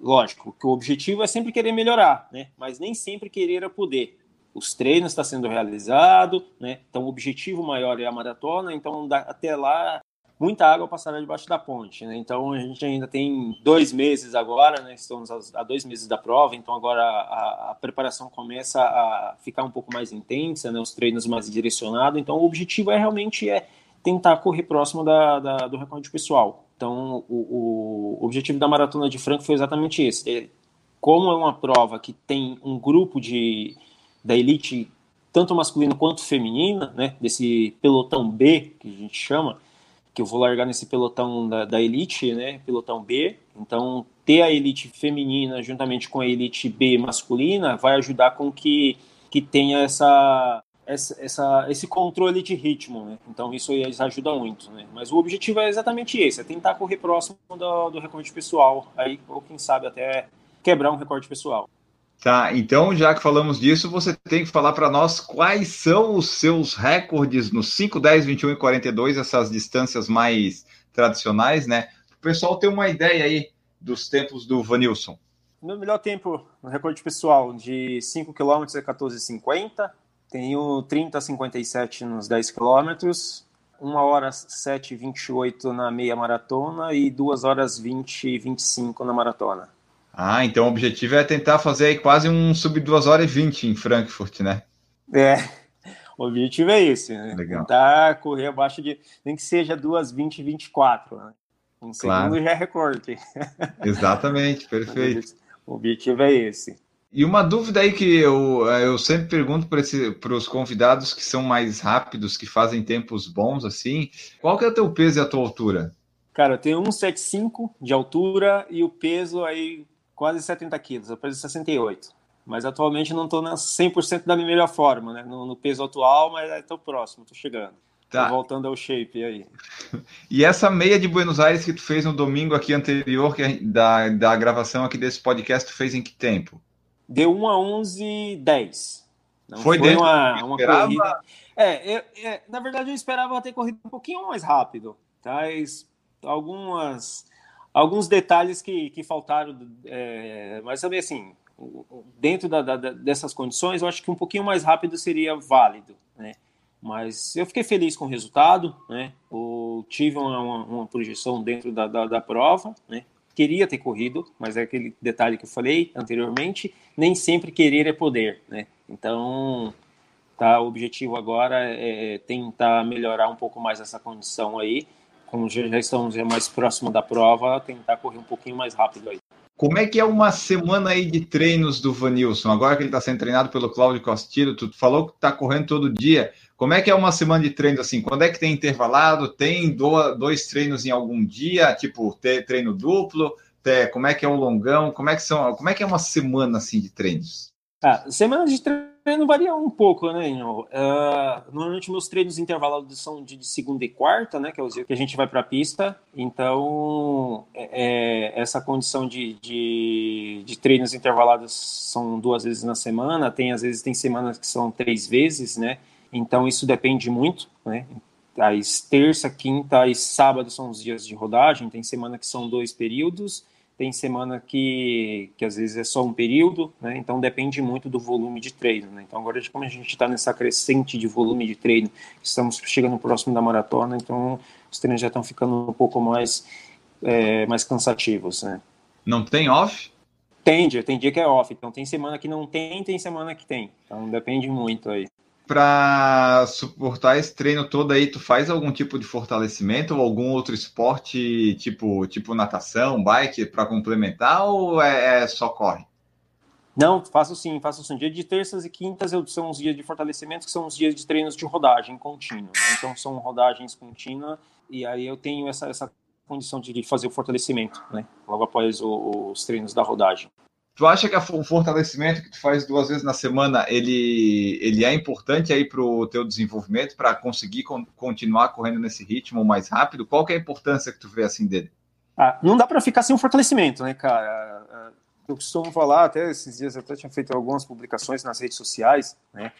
Lógico que o objetivo é sempre querer melhorar, né? Mas nem sempre querer é poder. Os treinos estão sendo realizados, né? Então, o objetivo maior é a maratona. Então, até lá muita água passará debaixo da ponte, né? Então a gente ainda tem dois meses agora, né? Estamos a dois meses da prova, então agora a, a preparação começa a ficar um pouco mais intensa, né? Os treinos mais direcionados. Então o objetivo é realmente é tentar correr próximo da, da do recorde pessoal. Então o, o, objetivo da maratona de Franco foi exatamente esse. É, como é uma prova que tem um grupo de da elite tanto masculina quanto feminina, né? Desse pelotão B que a gente chama que eu vou largar nesse pelotão da, da elite, né, pelotão B. Então, ter a elite feminina juntamente com a elite B masculina vai ajudar com que, que tenha essa, essa, essa, esse controle de ritmo, né? Então isso ajuda muito, né? Mas o objetivo é exatamente esse, é tentar correr próximo do, do recorde pessoal, aí ou quem sabe até quebrar um recorde pessoal. Tá, então já que falamos disso, você tem que falar para nós quais são os seus recordes no 5, 10, 21 e 42, essas distâncias mais tradicionais, né? O pessoal ter uma ideia aí dos tempos do Vanilson. Meu melhor tempo no recorde pessoal de 5 km é 14,50. Tenho 30,57 nos 10 km, 1 hora 7,28 na meia maratona e 2 horas 20 e 25 na maratona. Ah, então o objetivo é tentar fazer aí quase um sub 2 horas e 20 em Frankfurt, né? É, o objetivo é esse, né? Legal. Tentar correr abaixo de, nem que seja 2, 20 e 24, né? Um claro. segundo já é recorde. Exatamente, perfeito. O objetivo é esse. E uma dúvida aí que eu, eu sempre pergunto para os convidados que são mais rápidos, que fazem tempos bons assim, qual que é o teu peso e a tua altura? Cara, eu tenho 1,75 de altura e o peso aí quase 70 quilos, eu peso 68. Mas atualmente não estou 100% da minha melhor forma, né? No, no peso atual, mas estou próximo, estou chegando. Tá. Tô voltando ao shape aí. E essa meia de Buenos Aires que tu fez no domingo aqui anterior, que é da, da gravação aqui desse podcast, tu fez em que tempo? Deu 1 a 11 10. Não foi, foi uma, uma corrida. É, eu, é, na verdade eu esperava ter corrido um pouquinho mais rápido. Tá? Algumas alguns detalhes que, que faltaram, é, mas também assim, dentro da, da, dessas condições, eu acho que um pouquinho mais rápido seria válido, né? Mas eu fiquei feliz com o resultado, né? Eu tive uma, uma projeção dentro da, da, da, prova, né? Queria ter corrido, mas é aquele detalhe que eu falei anteriormente, nem sempre querer é poder, né? Então, tá, o objetivo agora é tentar melhorar um pouco mais essa condição aí, como já estamos mais próximo da prova, tentar correr um pouquinho mais rápido aí. Como é que é uma semana aí de treinos do Vanilson? Agora que ele está sendo treinado pelo Cláudio Castilho, tu falou que está correndo todo dia. Como é que é uma semana de treinos assim? Quando é que tem intervalado? Tem dois treinos em algum dia? Tipo, treino duplo? Como é que é o longão? Como é que são? Como é que é uma semana assim de treinos? Ah, semana de treino treino varia um pouco, né, uh, normalmente meus treinos intervalados são de segunda e quarta, né, que é o dia que a gente vai para a pista. Então, é, é, essa condição de, de, de, treinos intervalados são duas vezes na semana. Tem às vezes tem semanas que são três vezes, né. Então isso depende muito, né. As terça, quinta e sábado são os dias de rodagem. Tem semana que são dois períodos tem semana que, que às vezes é só um período, né? Então depende muito do volume de treino, né? Então agora como a gente está nessa crescente de volume de treino, estamos chegando próximo da maratona, então os treinos já estão ficando um pouco mais é, mais cansativos, né? Não tem off? Tem dia, tem dia que é off. Então tem semana que não tem, tem semana que tem. Então depende muito aí para suportar esse treino todo aí, tu faz algum tipo de fortalecimento ou algum outro esporte, tipo, tipo natação, bike, para complementar ou é, é, só corre? Não, faço sim, faço sim. Dia de terças e quintas eu, são os dias de fortalecimento, que são os dias de treinos de rodagem contínua. Né? Então são rodagens contínuas e aí eu tenho essa, essa condição de fazer o fortalecimento, né? Logo após o, os treinos da rodagem. Tu acha que o fortalecimento que tu faz duas vezes na semana, ele, ele é importante aí para o teu desenvolvimento, para conseguir con continuar correndo nesse ritmo mais rápido? Qual que é a importância que tu vê assim dele? Ah, não dá para ficar sem um fortalecimento, né, cara? Eu costumo falar, até esses dias eu até tinha feito algumas publicações nas redes sociais, né,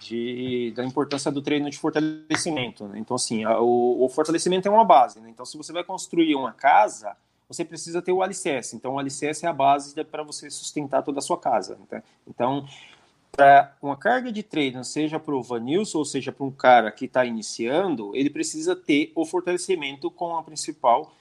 de, da importância do treino de fortalecimento. Né? Então, assim, a, o, o, fortalecimento é uma base. Né? Então, se você vai construir uma casa, você precisa ter o alicerce. Então, o alicerce é a base para você sustentar toda a sua casa. Né? Então, para uma carga de treino, seja para o Vanilson ou seja para um cara que está iniciando, ele precisa ter o fortalecimento com a principal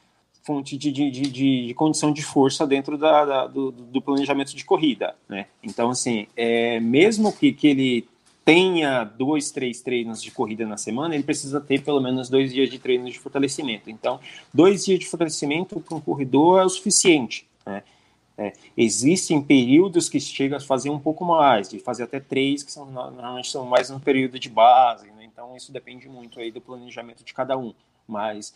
fonte de, de, de, de, condição de força dentro da, da do, do, planejamento de corrida, né? Então, assim, é, mesmo que, que ele tenha dois, três treinos de corrida na semana, ele precisa ter pelo menos dois dias de treino de fortalecimento. Então, dois dias de fortalecimento para um corredor é o suficiente, né? É, existem períodos que chega a fazer um pouco mais, de fazer até três, que são, normalmente são mais no período de base, né? então isso depende muito aí do planejamento de cada um, mas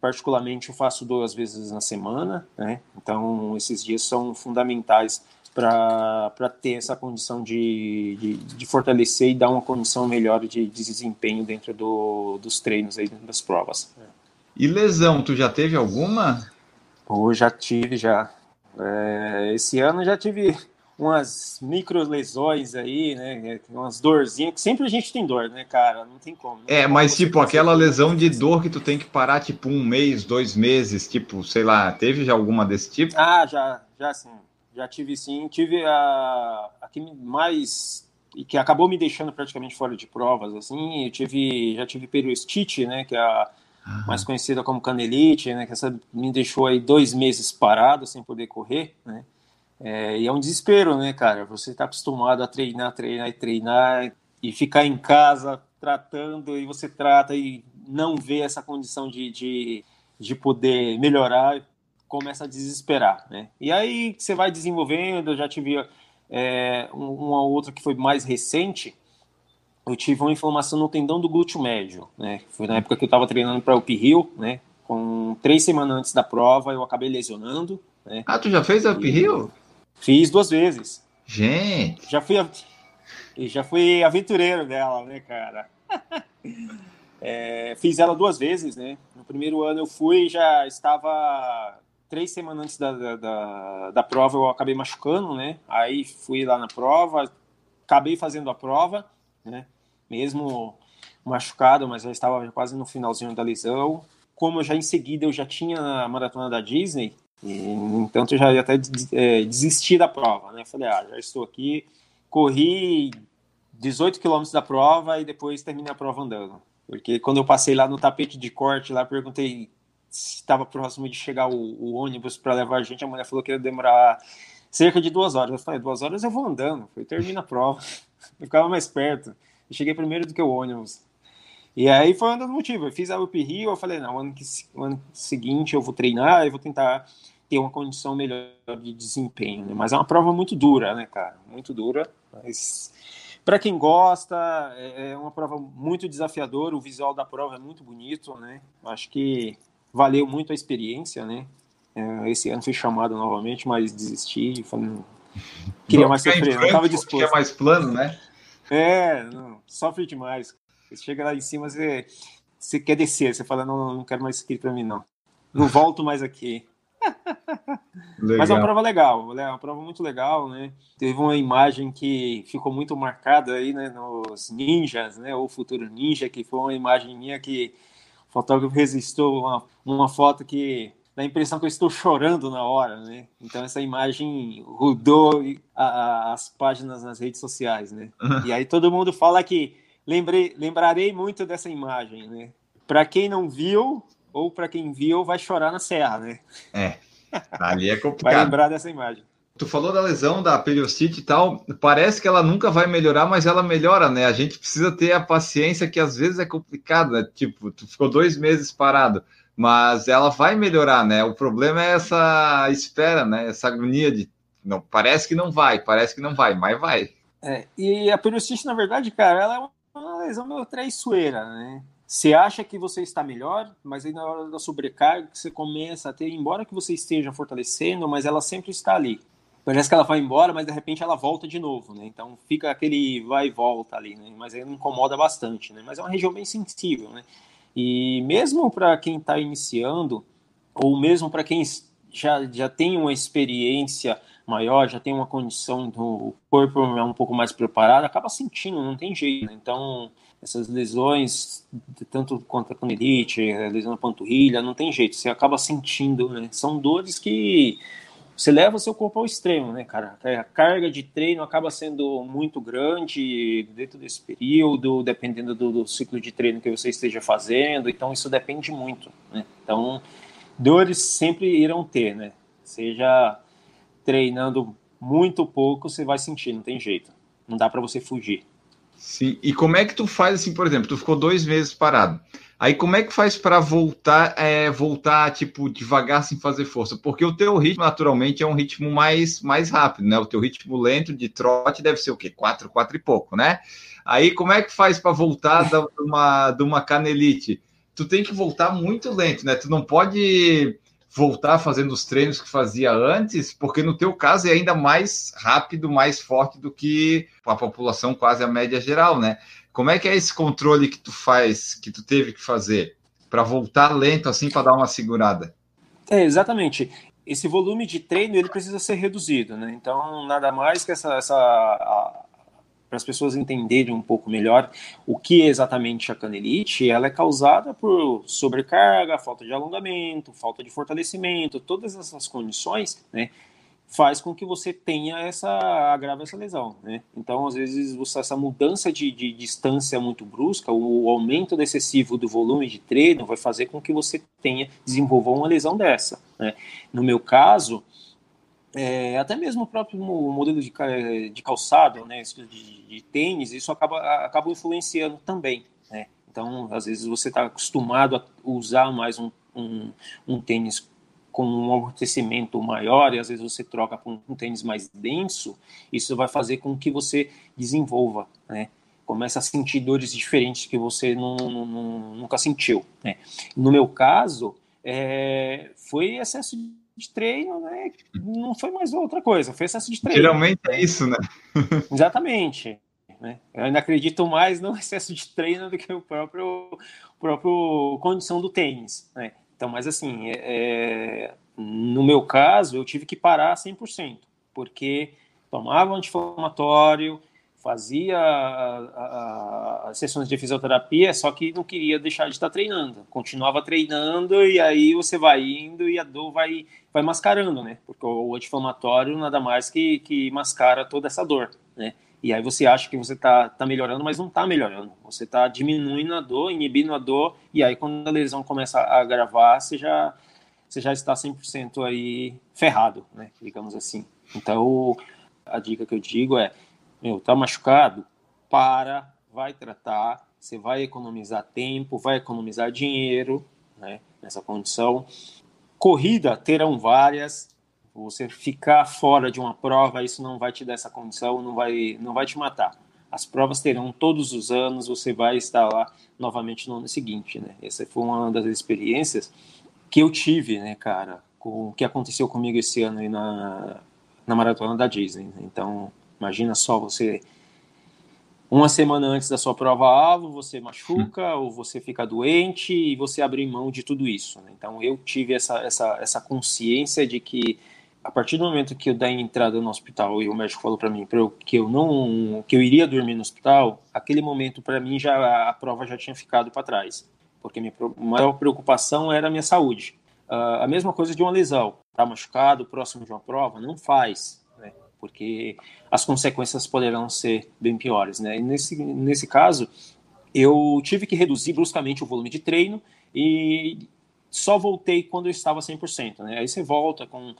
particularmente eu faço duas vezes na semana, né? Então esses dias são fundamentais para ter essa condição de, de, de, fortalecer e dar uma condição melhor de, de desempenho dentro do, dos treinos aí dentro das provas. E lesão, tu já teve alguma? Oh, já tive já. É, esse ano já tive umas micro lesões aí, né? Umas dorzinhas, que sempre a gente tem dor, né, cara? Não tem como. Não é, tem mas tipo, aquela lesão de dor que tu tem que parar, tipo, um mês, dois meses, tipo, sei lá, teve já alguma desse tipo? Ah, já, já sim. Já tive sim. Tive a, a que mais. e que acabou me deixando praticamente fora de provas, assim. Eu tive, já tive periostite, né? Que é a mais conhecida como canelite, né? Que essa me deixou aí dois meses parado, sem poder correr, né? É, e é um desespero, né, cara? Você está acostumado a treinar, treinar e treinar e ficar em casa tratando e você trata e não vê essa condição de, de, de poder melhorar, começa a desesperar, né? E aí você vai desenvolvendo, eu já tive é, uma outra que foi mais recente, eu tive uma inflamação no tendão do glúteo médio, né? Foi na época que eu estava treinando para o Uphill, né? Com três semanas antes da prova, eu acabei lesionando. Né? Ah, tu já fez a Uphill? Fiz duas vezes. Gente! Já fui, já fui aventureiro dela, né, cara? é, fiz ela duas vezes, né? No primeiro ano eu fui já estava três semanas antes da, da, da, da, prova eu acabei machucando, né? Aí fui lá na prova, acabei fazendo a prova, né? Mesmo machucado, mas já estava quase no finalzinho da lesão. Como já em seguida eu já tinha a maratona da Disney, então eu já ia até é, desistir da prova, né? Falei, ah, já estou aqui, corri 18 quilômetros da prova e depois terminei a prova andando. Porque quando eu passei lá no tapete de corte, lá perguntei estava próximo de chegar o, o ônibus para levar a gente, a mulher falou que ia demorar cerca de duas horas. Eu falei, duas horas eu vou andando. Eu termina a prova. Eu ficava mais perto. Eu cheguei primeiro do que o ônibus. E aí foi um dos motivos. Eu fiz a Up Rio, eu falei, não, ano, que, ano seguinte eu vou treinar, eu vou tentar ter uma condição melhor de desempenho, né? Mas é uma prova muito dura, né, cara? Muito dura, mas para quem gosta, é, é uma prova muito desafiadora, o visual da prova é muito bonito, né? Acho que valeu muito a experiência, né? É, esse ano fui chamado novamente, mas desisti, falei, queria mais sofrer, não estava disposto. É mais plano, né? É, não, sofre demais. Você chega lá em cima, você, você quer descer, você fala, não, não quero mais isso aqui para mim, não. Não volto mais aqui. Mas é uma prova legal, é uma prova muito legal, né? Teve uma imagem que ficou muito marcada aí, né, nos ninjas, né, ou futuro ninja, que foi uma imagem minha que o fotógrafo resistiu uma, uma foto que dá a impressão que eu estou chorando na hora, né? Então essa imagem rodou a, a, as páginas nas redes sociais, né? Uhum. E aí todo mundo fala que lembrei, lembrarei muito dessa imagem, né? Para quem não viu, ou para quem viu, vai chorar na serra, né? É. Ali é complicado. vai lembrar dessa imagem. Tu falou da lesão da periostite e tal, parece que ela nunca vai melhorar, mas ela melhora, né? A gente precisa ter a paciência que às vezes é complicado, né? Tipo, tu ficou dois meses parado, mas ela vai melhorar, né? O problema é essa espera, né? Essa agonia de não parece que não vai, parece que não vai, mas vai. É, e a periostite, na verdade, cara, ela é uma lesão meio traiçoeira, né? Você acha que você está melhor, mas aí na hora da sobrecarga que você começa a ter, embora que você esteja fortalecendo, mas ela sempre está ali. Parece que ela vai embora, mas de repente ela volta de novo, né? Então fica aquele vai e volta ali, né? Mas aí incomoda bastante, né? Mas é uma região bem sensível, né? E mesmo para quem está iniciando, ou mesmo para quem já, já tem uma experiência maior, já tem uma condição do corpo é um pouco mais preparado, acaba sentindo, não tem jeito. Né? Então, essas lesões, tanto quanto a canelite, lesão na panturrilha, não tem jeito, você acaba sentindo, né? São dores que você leva seu corpo ao extremo, né, cara? A carga de treino acaba sendo muito grande dentro desse período, dependendo do, do ciclo de treino que você esteja fazendo, então isso depende muito, né? Então, dores sempre irão ter, né? Seja treinando muito pouco, você vai sentir, não tem jeito. Não dá para você fugir. Sim, e como é que tu faz assim, por exemplo, tu ficou dois meses parado. Aí como é que faz para voltar, é, voltar tipo devagar sem fazer força? Porque o teu ritmo naturalmente é um ritmo mais mais rápido, né? O teu ritmo lento de trote deve ser o quê? Quatro, quatro e pouco, né? Aí como é que faz para voltar de uma de uma canelite? Tu tem que voltar muito lento, né? Tu não pode voltar fazendo os treinos que fazia antes, porque no teu caso é ainda mais rápido, mais forte do que a população quase a média geral, né? Como é que é esse controle que tu faz, que tu teve que fazer para voltar lento assim para dar uma segurada? É, exatamente. Esse volume de treino ele precisa ser reduzido, né? Então nada mais que essa, essa a, para as pessoas entenderem um pouco melhor o que é exatamente a canelite, ela é causada por sobrecarga, falta de alongamento, falta de fortalecimento, todas essas condições, né, faz com que você tenha essa agrava essa lesão, né? Então, às vezes, você, essa mudança de, de distância muito brusca, o aumento excessivo do volume de treino vai fazer com que você tenha desenvolva uma lesão dessa, né? No meu caso, é, até mesmo o próprio modelo de, de calçado, né, de, de, tênis, isso acaba, acaba influenciando também. Né? Então, às vezes você está acostumado a usar mais um, um, um, tênis com um amortecimento maior e às vezes você troca um, um, tênis mais denso, isso vai fazer com que você desenvolva, né? Começa a sentir dores diferentes que você não, não, nunca sentiu. Né? No meu caso, é, foi excesso de de treino, né? Não foi mais outra coisa, foi excesso de treino. Geralmente é isso, né? Exatamente. Né? Eu ainda acredito mais no excesso de treino do que o próprio, próprio condição do tênis, né? Então, mas assim, é, é no meu caso, eu tive que parar 100%, porque tomava anti-inflamatório, fazia as sessões de fisioterapia, só que não queria deixar de estar treinando. Continuava treinando e aí você vai indo e a dor vai, vai mascarando, né? Porque o anti-inflamatório nada mais que, que mascara toda essa dor, né? E aí você acha que você está tá melhorando, mas não está melhorando. Você está diminuindo a dor, inibindo a dor, e aí quando a lesão começa a agravar, você já, você já está 100% aí ferrado, né? Digamos assim. Então, a dica que eu digo é meu, tá machucado? Para, vai tratar, você vai economizar tempo, vai economizar dinheiro, né, nessa condição. Corrida terão várias. Você ficar fora de uma prova, isso não vai te dar essa condição, não vai, não vai te matar. As provas terão todos os anos, você vai estar lá novamente no ano seguinte, né? Essa foi uma das experiências que eu tive, né, cara, com o que aconteceu comigo esse ano aí na, na maratona da Disney. Né? Então, Imagina só você uma semana antes da sua prova-alvo, você machuca ou você fica doente e você abre mão de tudo isso. Né? Então eu tive essa, essa, essa consciência de que a partir do momento que eu dei entrada no hospital e o médico falou para mim eu, que eu não que eu iria dormir no hospital, aquele momento para mim já a prova já tinha ficado para trás, porque minha maior preocupação era a minha saúde. Uh, a mesma coisa de uma lesão, tá machucado próximo de uma prova, não faz? Porque as consequências poderão ser bem piores. Né? E nesse, nesse caso, eu tive que reduzir bruscamente o volume de treino e só voltei quando eu estava 100%. Né? Aí você volta com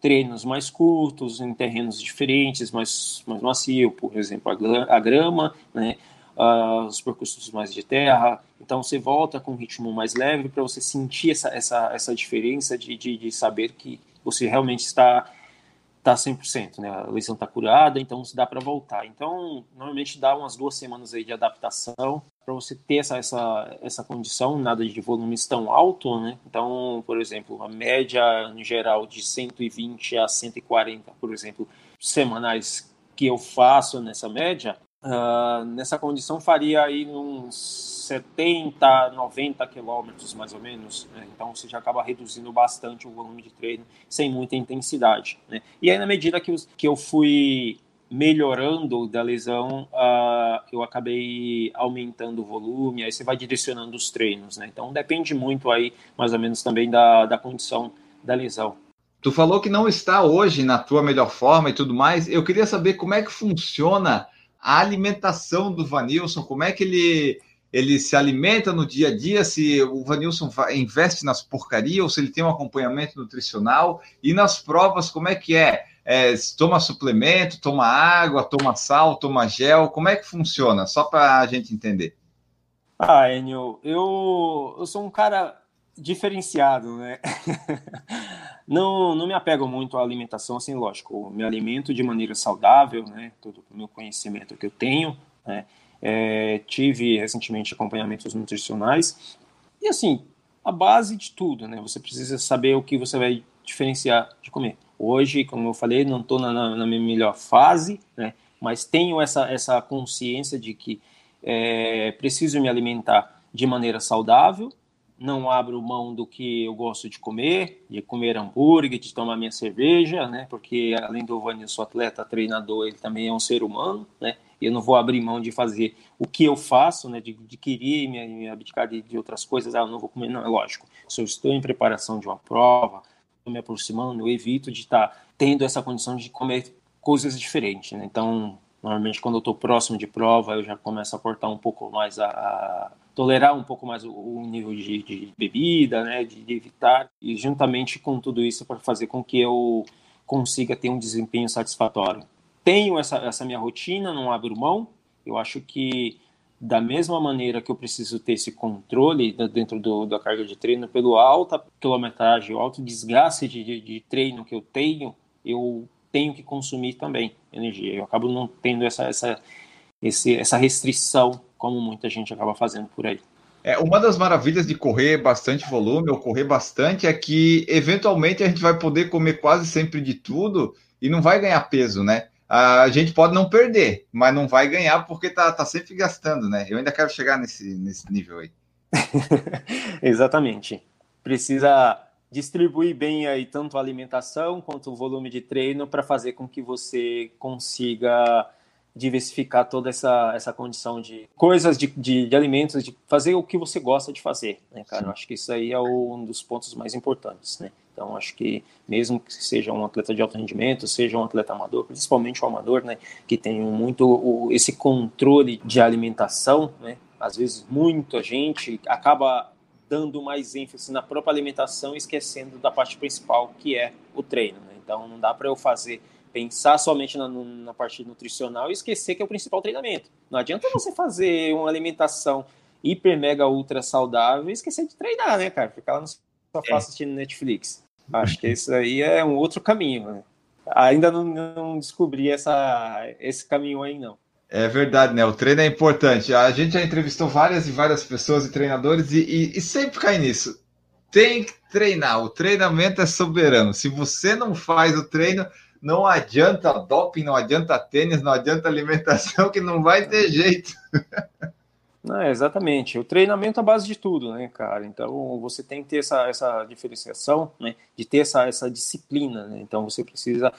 treinos mais curtos, em terrenos diferentes, mais, mais macio, por exemplo, a grama, né? Uh, os percursos mais de terra. Então você volta com um ritmo mais leve para você sentir essa, essa, essa diferença de, de, de saber que você realmente está tá 100%, né? A lesão está curada, então se dá para voltar. Então, normalmente dá umas duas semanas aí de adaptação para você ter essa, essa, essa condição, nada de volumes tão alto, né? Então, por exemplo, a média em geral de 120 a 140, por exemplo, semanais que eu faço nessa média, uh, nessa condição faria aí uns 70, 90 quilômetros mais ou menos. Né? Então você já acaba reduzindo bastante o volume de treino sem muita intensidade. Né? E aí, na medida que, que eu fui melhorando da lesão, uh, eu acabei aumentando o volume, aí você vai direcionando os treinos, né? Então depende muito aí, mais ou menos, também da, da condição da lesão. Tu falou que não está hoje na tua melhor forma e tudo mais. Eu queria saber como é que funciona a alimentação do Vanilson, como é que ele ele se alimenta no dia a dia, se o Vanilson investe nas porcarias ou se ele tem um acompanhamento nutricional e nas provas, como é que é? é toma suplemento, toma água, toma sal, toma gel, como é que funciona? Só para a gente entender. Ah, Enio, eu, eu sou um cara diferenciado, né? não, não me apego muito à alimentação, assim, lógico, me alimento de maneira saudável, né? Todo o meu conhecimento que eu tenho, né? É, tive recentemente acompanhamentos nutricionais e assim a base de tudo, né? Você precisa saber o que você vai diferenciar de comer. Hoje, como eu falei, não estou na, na, minha melhor fase, né? Mas tenho essa essa consciência de que é, preciso me alimentar de maneira saudável, não abro mão do que eu gosto de comer, de comer hambúrguer, de tomar minha cerveja, né? Porque além do Vanilson atleta, treinador, ele também é um ser humano, né? Eu não vou abrir mão de fazer o que eu faço, né? De, de querer me, me abdicar de, de, outras coisas. Ah, eu não vou comer, não, é lógico. Se eu estou em preparação de uma prova, estou me aproximando, eu evito de estar tá tendo essa condição de comer coisas diferentes, né? Então, normalmente quando eu estou próximo de prova, eu já começo a cortar um pouco mais a, a tolerar um pouco mais o, o nível de, de, bebida, né, de, de, evitar, e juntamente com tudo isso para fazer com que eu consiga ter um desempenho satisfatório. Tenho essa, essa minha rotina, não abro mão, eu acho que da mesma maneira que eu preciso ter esse controle dentro do, da carga de treino, pelo alta quilometragem, o alto desgaste de, de, de treino que eu tenho, eu tenho que consumir também energia. Eu acabo não tendo essa, essa, esse, essa restrição como muita gente acaba fazendo por aí. É, uma das maravilhas de correr bastante volume ou correr bastante é que eventualmente a gente vai poder comer quase sempre de tudo e não vai ganhar peso, né? A gente pode não perder, mas não vai ganhar porque tá, tá sempre gastando, né? Eu ainda quero chegar nesse, nesse nível aí. Exatamente. Precisa distribuir bem aí tanto a alimentação quanto o volume de treino para fazer com que você consiga diversificar toda essa, essa condição de coisas, de, de, de, alimentos, de fazer o que você gosta de fazer, né, cara? Eu acho que isso aí é um dos pontos mais importantes, né? Então, acho que mesmo que seja um atleta de alto rendimento, seja um atleta amador, principalmente o amador, né, que tem muito o, esse controle de alimentação, né? Às vezes, muita gente acaba dando mais ênfase na própria alimentação, esquecendo da parte principal, que é o treino, né? Então, não dá para eu fazer pensar somente na, na, parte nutricional e esquecer que é o principal treinamento. Não adianta você fazer uma alimentação hiper, mega, ultra saudável e esquecer de treinar, né, cara? Ficar lá no sofá é. assistindo Netflix. Acho que isso aí é um outro caminho, né? Ainda não, não descobri essa, esse caminho aí, não. É verdade, né? O treino é importante. A gente já entrevistou várias e várias pessoas e treinadores e, e, e sempre cai nisso. Tem que treinar. O treinamento é soberano. Se você não faz o treino, não adianta doping, não adianta tênis, não adianta alimentação, que não vai ter jeito. Não, exatamente. O treinamento é a base de tudo, né, cara? Então você tem que ter essa, essa diferenciação, né? De ter essa, essa disciplina, né? Então você precisa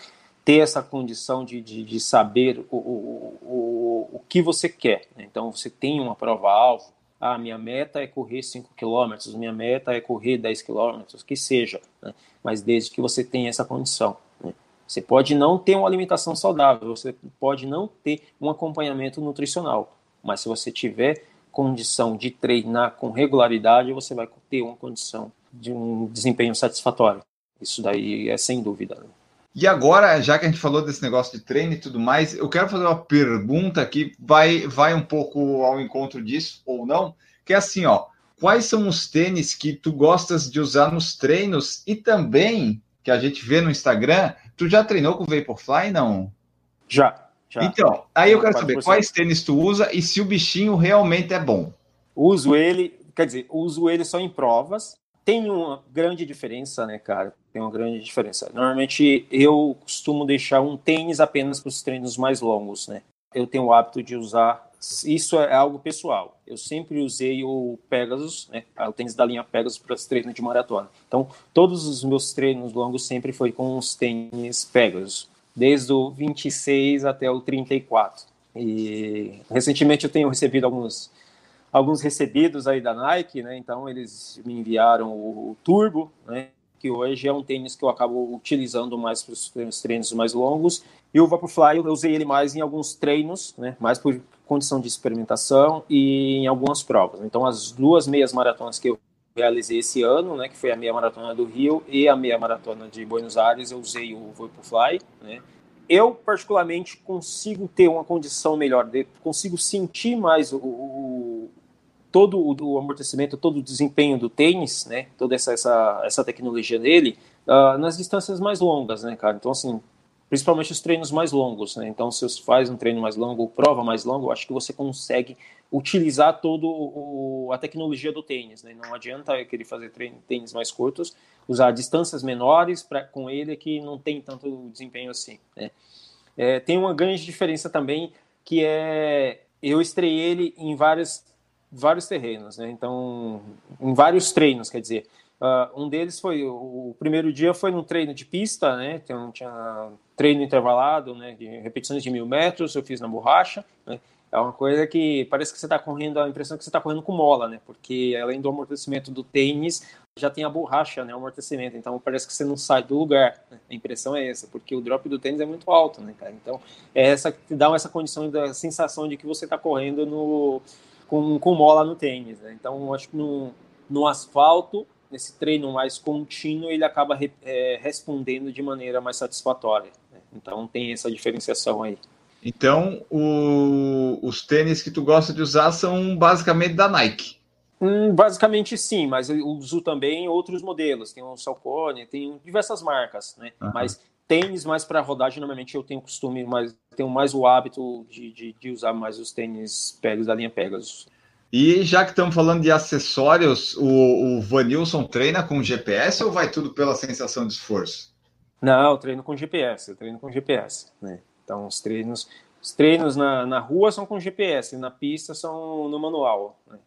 ter essa condição de, de, de saber o, o, o, o que você quer. Né? Então você tem uma prova-alvo. Ah, minha meta é correr 5 km, minha meta é correr 10 km, que seja. Né? Mas desde que você tenha essa condição. Você pode não ter uma alimentação saudável, você pode não ter um acompanhamento nutricional, mas se você tiver condição de treinar com regularidade, você vai ter uma condição de um desempenho satisfatório. Isso daí é sem dúvida. Né? E agora, já que a gente falou desse negócio de treino e tudo mais, eu quero fazer uma pergunta que vai, vai um pouco ao encontro disso ou não, que é assim, ó, quais são os tênis que tu gostas de usar nos treinos e também que a gente vê no Instagram Tu já treinou com Vaporfly, não? Já. Já. Então, aí eu quero 4%. saber quais tênis tu usa e se o bichinho realmente é bom. Uso ele, quer dizer, uso ele só em provas. Tem uma grande diferença, né, cara? Tem uma grande diferença. Normalmente eu costumo deixar um tênis apenas para os treinos mais longos, né? Eu tenho o hábito de usar. Isso é algo pessoal. Eu sempre usei o Pegasus, né? O tênis da linha Pegasus para os treinos de maratona. Então, todos os meus treinos longos sempre foi com os tênis Pegasus, desde o 26 até o 34. E recentemente eu tenho recebido alguns alguns recebidos aí da Nike, né? Então eles me enviaram o, o Turbo, né? Que hoje é um tênis que eu acabo utilizando mais para os treinos mais longos. E o Vaporfly eu usei ele mais em alguns treinos, né? Mais por condição de experimentação e em algumas provas. Então as duas meias maratonas que eu realizei esse ano, né? Que foi a meia maratona do Rio e a meia maratona de Buenos Aires, eu usei o Vaporfly, né? eu particularmente consigo ter uma condição melhor, consigo sentir mais o, o todo o, amortecimento, todo o desempenho do tênis, né, toda essa, essa, essa tecnologia dele, uh, nas distâncias mais longas, né, cara. Então, assim, principalmente os treinos mais longos, né. Então, se você faz um treino mais longo prova mais longa, eu acho que você consegue utilizar todo o, a tecnologia do tênis, né. Não adianta querer fazer treino, tênis mais curtos, usar distâncias menores pra, com ele que não tem tanto desempenho assim, né. É, tem uma grande diferença também que é eu estreiei ele em várias vários terrenos, né? Então, em vários treinos, quer dizer, uh, um deles foi o, primeiro dia foi num treino de pista, né? Então, tinha treino intervalado, né? De repetições de mil metros, eu fiz na borracha, né? É uma coisa que parece que você está correndo, a impressão é que você está correndo com mola, né? Porque além do amortecimento do tênis, já tem a borracha, né? O amortecimento. Então parece que você não sai do lugar. Né? A impressão é essa, porque o drop do tênis é muito alto, né, cara? Então é essa que dá essa condição da sensação de que você está correndo no, com, com mola no tênis. Né? Então, acho que no, no asfalto, nesse treino mais contínuo, ele acaba re, é, respondendo de maneira mais satisfatória. Né? Então, tem essa diferenciação aí. Então, o, os tênis que tu gosta de usar são basicamente da Nike. Hum, basicamente sim, mas eu uso também outros modelos. Tem o Salcone, tem diversas marcas, né? Uhum. Mas tênis mais para rodagem, normalmente eu tenho costume, mais tenho mais o hábito de, de, de usar mais os tênis Pegasus da linha Pegasus. E já que estamos falando de acessórios, o, o Vanilson treina com GPS ou vai tudo pela sensação de esforço? Não, eu treino com GPS, eu treino com GPS, né? Então os treinos, os treinos na, na rua são com GPS, na pista são no manual. Né?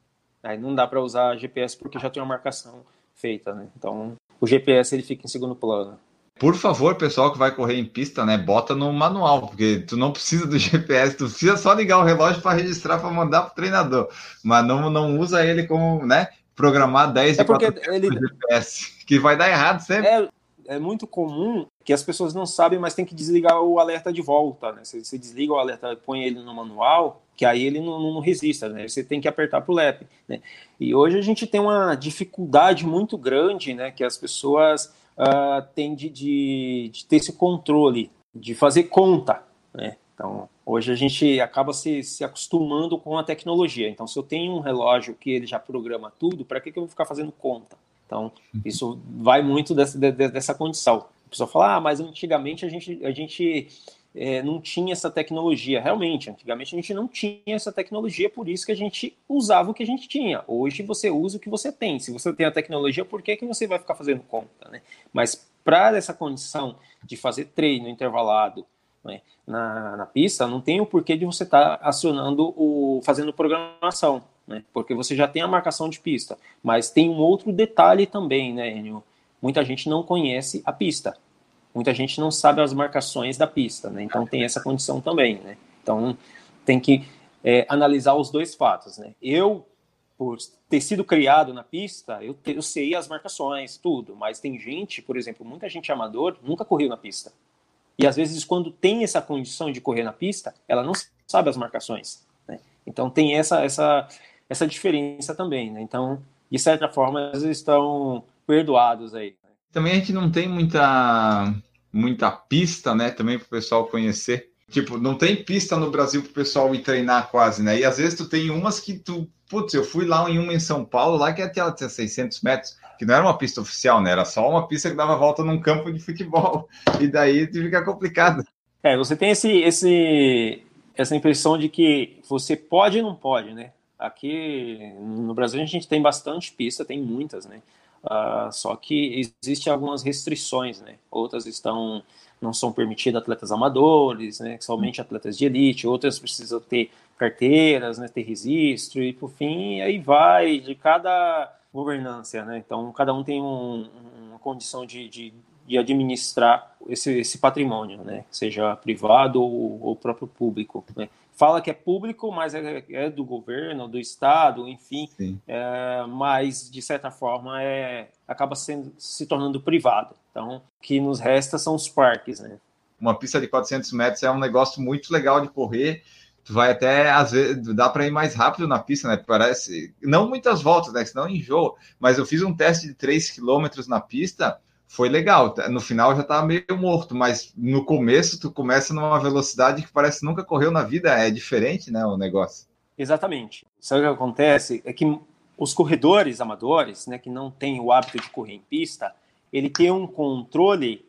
Aí não dá para usar GPS porque já tem uma marcação feita, né? Então o GPS ele fica em segundo plano. Por favor, pessoal que vai correr em pista, né, bota no manual, porque tu não precisa do GPS, tu precisa só ligar o relógio para registrar para mandar para o treinador, mas não, não usa ele como, né, programar 10 é porque ele GPS, que vai dar errado sempre. É, é muito comum que as pessoas não sabem, mas tem que desligar o alerta de volta, né? Você, você desliga o alerta, põe ele no manual, que aí ele não, não resista, né? Você tem que apertar para o LEP, né? E hoje a gente tem uma dificuldade muito grande, né? Que as pessoas uh, tem de, de, de, ter esse controle, de fazer conta, né? Então, hoje a gente acaba se, se acostumando com a tecnologia. Então, se eu tenho um relógio que ele já programa tudo, para que, que eu vou ficar fazendo conta? Então, uhum. isso vai muito dessa, dessa condição. A pessoa fala, ah, mas antigamente a gente, a gente é, não tinha essa tecnologia. Realmente, antigamente a gente não tinha essa tecnologia, por isso que a gente usava o que a gente tinha. Hoje você usa o que você tem. Se você tem a tecnologia, por que, que você vai ficar fazendo conta? Né? Mas para essa condição de fazer treino intervalado né, na, na pista, não tem o porquê de você estar tá acionando o. fazendo programação. Né? Porque você já tem a marcação de pista. Mas tem um outro detalhe também, né, Enio? Muita gente não conhece a pista muita gente não sabe as marcações da pista, né? Então tem essa condição também, né? Então tem que é, analisar os dois fatos, né? Eu, por ter sido criado na pista, eu, te, eu sei as marcações, tudo, mas tem gente, por exemplo, muita gente amador nunca correu na pista. E às vezes, quando tem essa condição de correr na pista, ela não sabe as marcações. Né? Então tem essa, essa, essa diferença também. Né? Então, de certa forma, eles estão perdoados aí. Também a gente não tem muita, muita pista, né? Também para o pessoal conhecer. Tipo, não tem pista no Brasil para o pessoal ir treinar quase, né? E às vezes tu tem umas que tu. Putz, eu fui lá em uma em São Paulo, lá que até ela tinha 600 metros, que não era uma pista oficial, né? Era só uma pista que dava volta num campo de futebol. E daí fica complicado. É, você tem esse, esse, essa impressão de que você pode e não pode, né? Aqui no Brasil a gente tem bastante pista, tem muitas, né? Uh, só que existem algumas restrições, né? Outras estão não são permitidas atletas amadores, né? Somente atletas de elite. Outras precisam ter carteiras, né? Ter registro e por fim aí vai de cada governância, né? Então cada um tem um, uma condição de, de, de, administrar esse, esse patrimônio, né? Seja privado ou, ou próprio público, né? Fala que é público, mas é, é do governo, do estado, enfim, é, mas de certa forma é acaba sendo se tornando privado. Então, o que nos resta são os parques, né? Uma pista de 400 metros é um negócio muito legal de correr. Tu vai até, às vezes, dá para ir mais rápido na pista, né? Parece, não muitas voltas, né? Senão enjoa. Mas eu fiz um teste de 3 km na pista foi legal. No final já estava meio morto, mas no começo tu começa numa velocidade que parece que nunca correu na vida. É diferente, né, o negócio. Exatamente. Sabe o que acontece? É que os corredores amadores, né, que não têm o hábito de correr em pista, ele tem um controle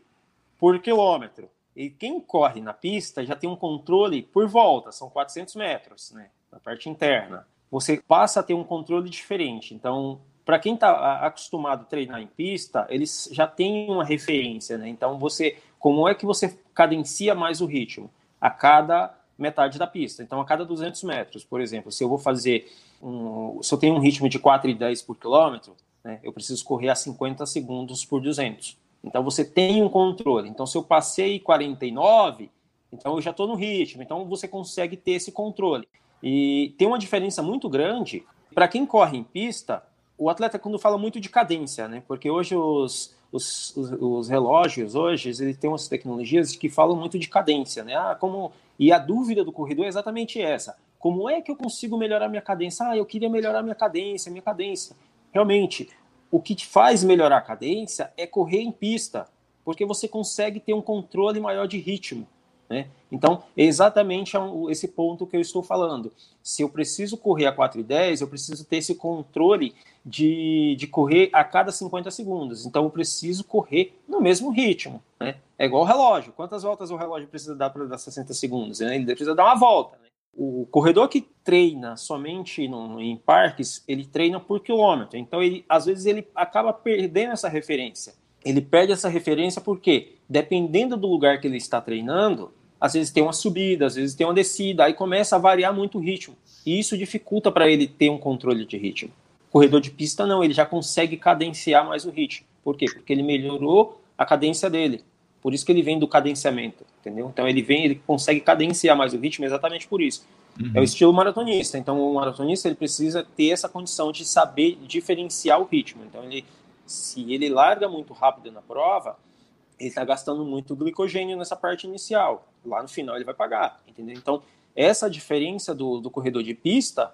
por quilômetro. E quem corre na pista já tem um controle por volta, são 400 metros, né, na parte interna. Você passa a ter um controle diferente. Então, para quem está acostumado a treinar em pista, eles já têm uma referência, né? Então você, como é que você cadencia mais o ritmo? A cada metade da pista. Então a cada 200 metros, por exemplo, se eu vou fazer um, se eu tenho um ritmo de 4,10 por quilômetro, né, eu preciso correr a 50 segundos por 200. Então você tem um controle. Então se eu passei 49, então eu já estou no ritmo. Então você consegue ter esse controle. E tem uma diferença muito grande para quem corre em pista o atleta quando fala muito de cadência, né? Porque hoje os, os, os, os, relógios, hoje, ele tem umas tecnologias que falam muito de cadência, né? Ah, como... E a dúvida do corredor é exatamente essa. Como é que eu consigo melhorar minha cadência? Ah, eu queria melhorar minha cadência, minha cadência. Realmente, o que te faz melhorar a cadência é correr em pista, porque você consegue ter um controle maior de ritmo. Né? Então, é exatamente esse ponto que eu estou falando. Se eu preciso correr a 4,10, eu preciso ter esse controle de, de correr a cada 50 segundos. Então, eu preciso correr no mesmo ritmo. Né? É igual o relógio. Quantas voltas o relógio precisa dar para dar 60 segundos? Né? Ele precisa dar uma volta. Né? O corredor que treina somente no, em parques, ele treina por quilômetro. Então, ele, às vezes, ele acaba perdendo essa referência. Ele perde essa referência porque, dependendo do lugar que ele está treinando, às vezes tem uma subida, às vezes tem uma descida, aí começa a variar muito o ritmo. E isso dificulta para ele ter um controle de ritmo. Corredor de pista não, ele já consegue cadenciar mais o ritmo. Por quê? Porque ele melhorou a cadência dele. Por isso que ele vem do cadenciamento, entendeu? Então ele vem, ele consegue cadenciar mais o ritmo exatamente por isso. Uhum. É o estilo maratonista. Então o maratonista ele precisa ter essa condição de saber diferenciar o ritmo. Então ele, se ele larga muito rápido na prova, ele está gastando muito glicogênio nessa parte inicial. Lá no final ele vai pagar, entendeu? Então, essa diferença do, do corredor de pista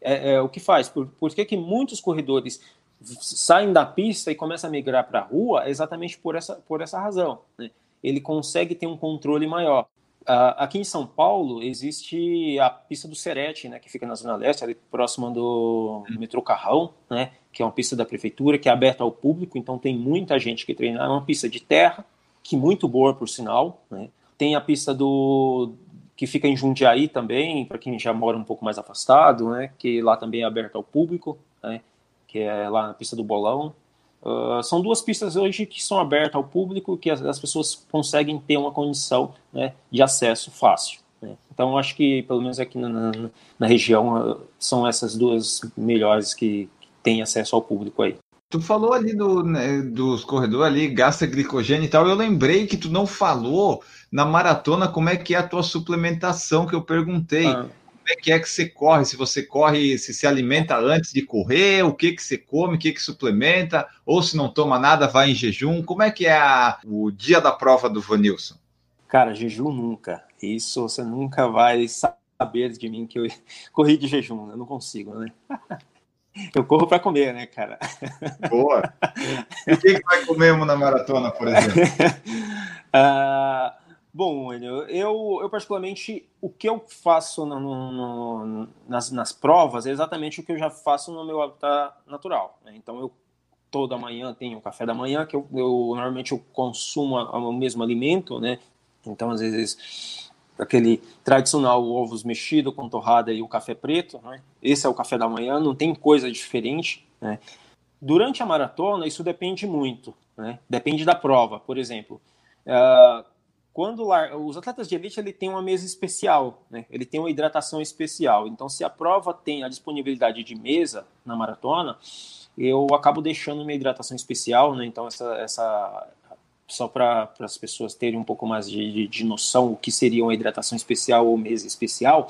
é, é, o que faz. Por, por que, que muitos corredores saem da pista e começam a migrar para a rua? É exatamente por essa, por essa razão. Né? Ele consegue ter um controle maior. Uh, aqui em São Paulo existe a pista do Serete, né, que fica na Zona Leste, ali próxima do metrô Carrão, né, que é uma pista da prefeitura, que é aberta ao público, então tem muita gente que treina. É uma pista de terra, que muito boa, por sinal. Né. Tem a pista do que fica em Jundiaí também, para quem já mora um pouco mais afastado, né, que lá também é aberta ao público, né, que é lá na pista do Bolão. Uh, são duas pistas hoje que são abertas ao público, que as, as pessoas conseguem ter uma condição né, de acesso fácil. Né? Então, acho que, pelo menos aqui na, na, na região, uh, são essas duas melhores que, que têm acesso ao público aí. Tu falou ali do, né, dos corredores ali, gasta glicogênio e tal. Eu lembrei que tu não falou na maratona como é que é a tua suplementação que eu perguntei. Ah é que é que você corre? Se você corre, se se alimenta antes de correr, o que que você come, o que que suplementa, ou se não toma nada, vai em jejum. Como é que é a, o dia da prova do Vanilson? Cara, jejum nunca. Isso você nunca vai saber de mim que eu corri de jejum. Eu não consigo, né? Eu corro para comer, né, cara? Boa. E o que, que vai comer na maratona, por exemplo? uh, Bom, eu, eu, eu, particularmente, o que eu faço no, no, nas, nas provas é exatamente o que eu já faço no meu habitat natural. Né? Então, eu toda manhã tenho café da manhã, que eu, eu normalmente eu consumo o mesmo alimento, né? Então, às vezes, aquele tradicional ovos mexido com torrada e o café preto, né? esse é o café da manhã, não tem coisa diferente. Né? Durante a maratona, isso depende muito, né? depende da prova. Por exemplo, uh, quando os atletas de elite ele tem uma mesa especial, né? ele tem uma hidratação especial. Então, se a prova tem a disponibilidade de mesa na maratona, eu acabo deixando uma hidratação especial, né? Então, essa, essa só para as pessoas terem um pouco mais de, de, de, noção o que seria uma hidratação especial ou mesa especial.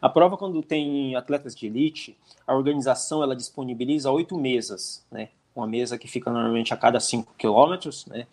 A prova, quando tem atletas de elite, a organização ela disponibiliza oito mesas, né? Uma mesa que fica normalmente a cada cinco quilômetros, né?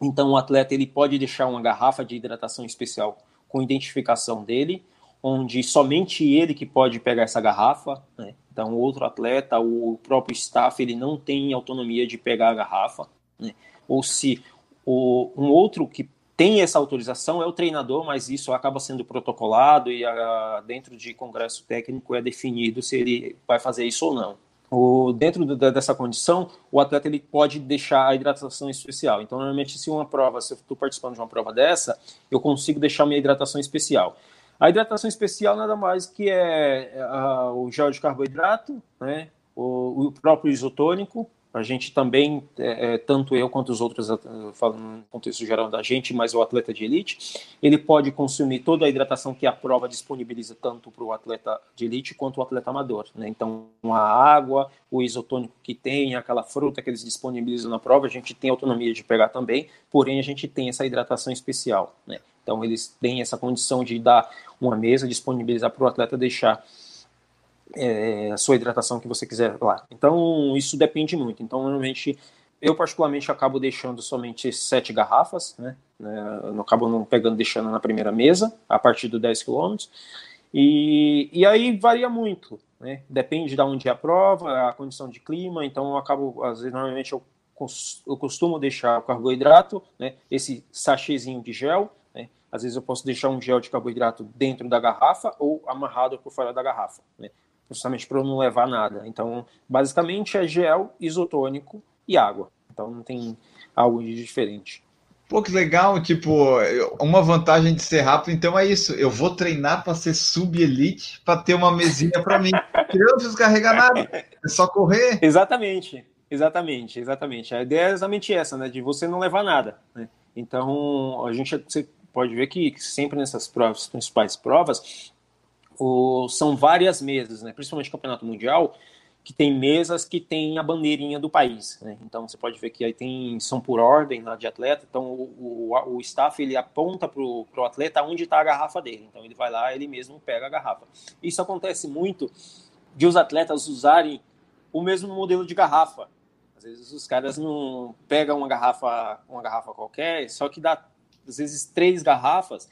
Então, o atleta ele pode deixar uma garrafa de hidratação especial com identificação dele, onde somente ele que pode pegar essa garrafa, né? Então, outro atleta, o próprio staff, ele não tem autonomia de pegar a garrafa, né? Ou se o, um outro que tem essa autorização é o treinador, mas isso acaba sendo protocolado e a, dentro de congresso técnico é definido se ele vai fazer isso ou não. O, dentro do, dessa condição, o atleta ele pode deixar a hidratação especial. Então, normalmente, se uma prova, se eu estou participando de uma prova dessa, eu consigo deixar minha hidratação especial. A hidratação especial nada mais que é, é o gel de carboidrato, né, o, o próprio isotônico, a gente também, é, é, tanto eu quanto os outros, falando no contexto geral da gente, mas o atleta de elite, ele pode consumir toda a hidratação que a prova disponibiliza tanto para o atleta de elite quanto o atleta amador. Né? Então, a água, o isotônico que tem, aquela fruta que eles disponibilizam na prova, a gente tem autonomia de pegar também, porém a gente tem essa hidratação especial. Né? Então, eles têm essa condição de dar uma mesa, disponibilizar para o atleta deixar é, a sua hidratação que você quiser lá. Então, isso depende muito. Então, normalmente, eu particularmente acabo deixando somente sete garrafas, né? né eu acabo não pegando, deixando na primeira mesa, a partir do 10 km. E, e aí varia muito, né? Depende de onde é a prova, a condição de clima. Então, eu acabo, às vezes, normalmente eu, eu costumo deixar o carboidrato, né? Esse sachêzinho de gel, né? Às vezes eu posso deixar um gel de carboidrato dentro da garrafa ou amarrado por fora da garrafa. Né? Justamente para não levar nada. Então, basicamente é gel, isotônico e água. Então não tem algo de diferente. Pô, que legal, tipo, uma vantagem de ser rápido, então é isso. Eu vou treinar para ser sub-elite, para ter uma mesinha para mim. Eu não preciso carregar nada, é só correr. Exatamente, exatamente, exatamente. A ideia é exatamente essa, né? De você não levar nada. Né? Então, a gente você pode ver que sempre nessas provas, principais provas, o, são várias mesas, né? principalmente campeonato mundial, que tem mesas que tem a bandeirinha do país. Né? Então você pode ver que aí tem são por ordem lá de atleta. Então o, o, o staff ele aponta para o atleta onde está a garrafa dele. Então ele vai lá, ele mesmo pega a garrafa. Isso acontece muito de os atletas usarem o mesmo modelo de garrafa. Às vezes os caras não pegam uma garrafa, uma garrafa qualquer, só que dá às vezes três garrafas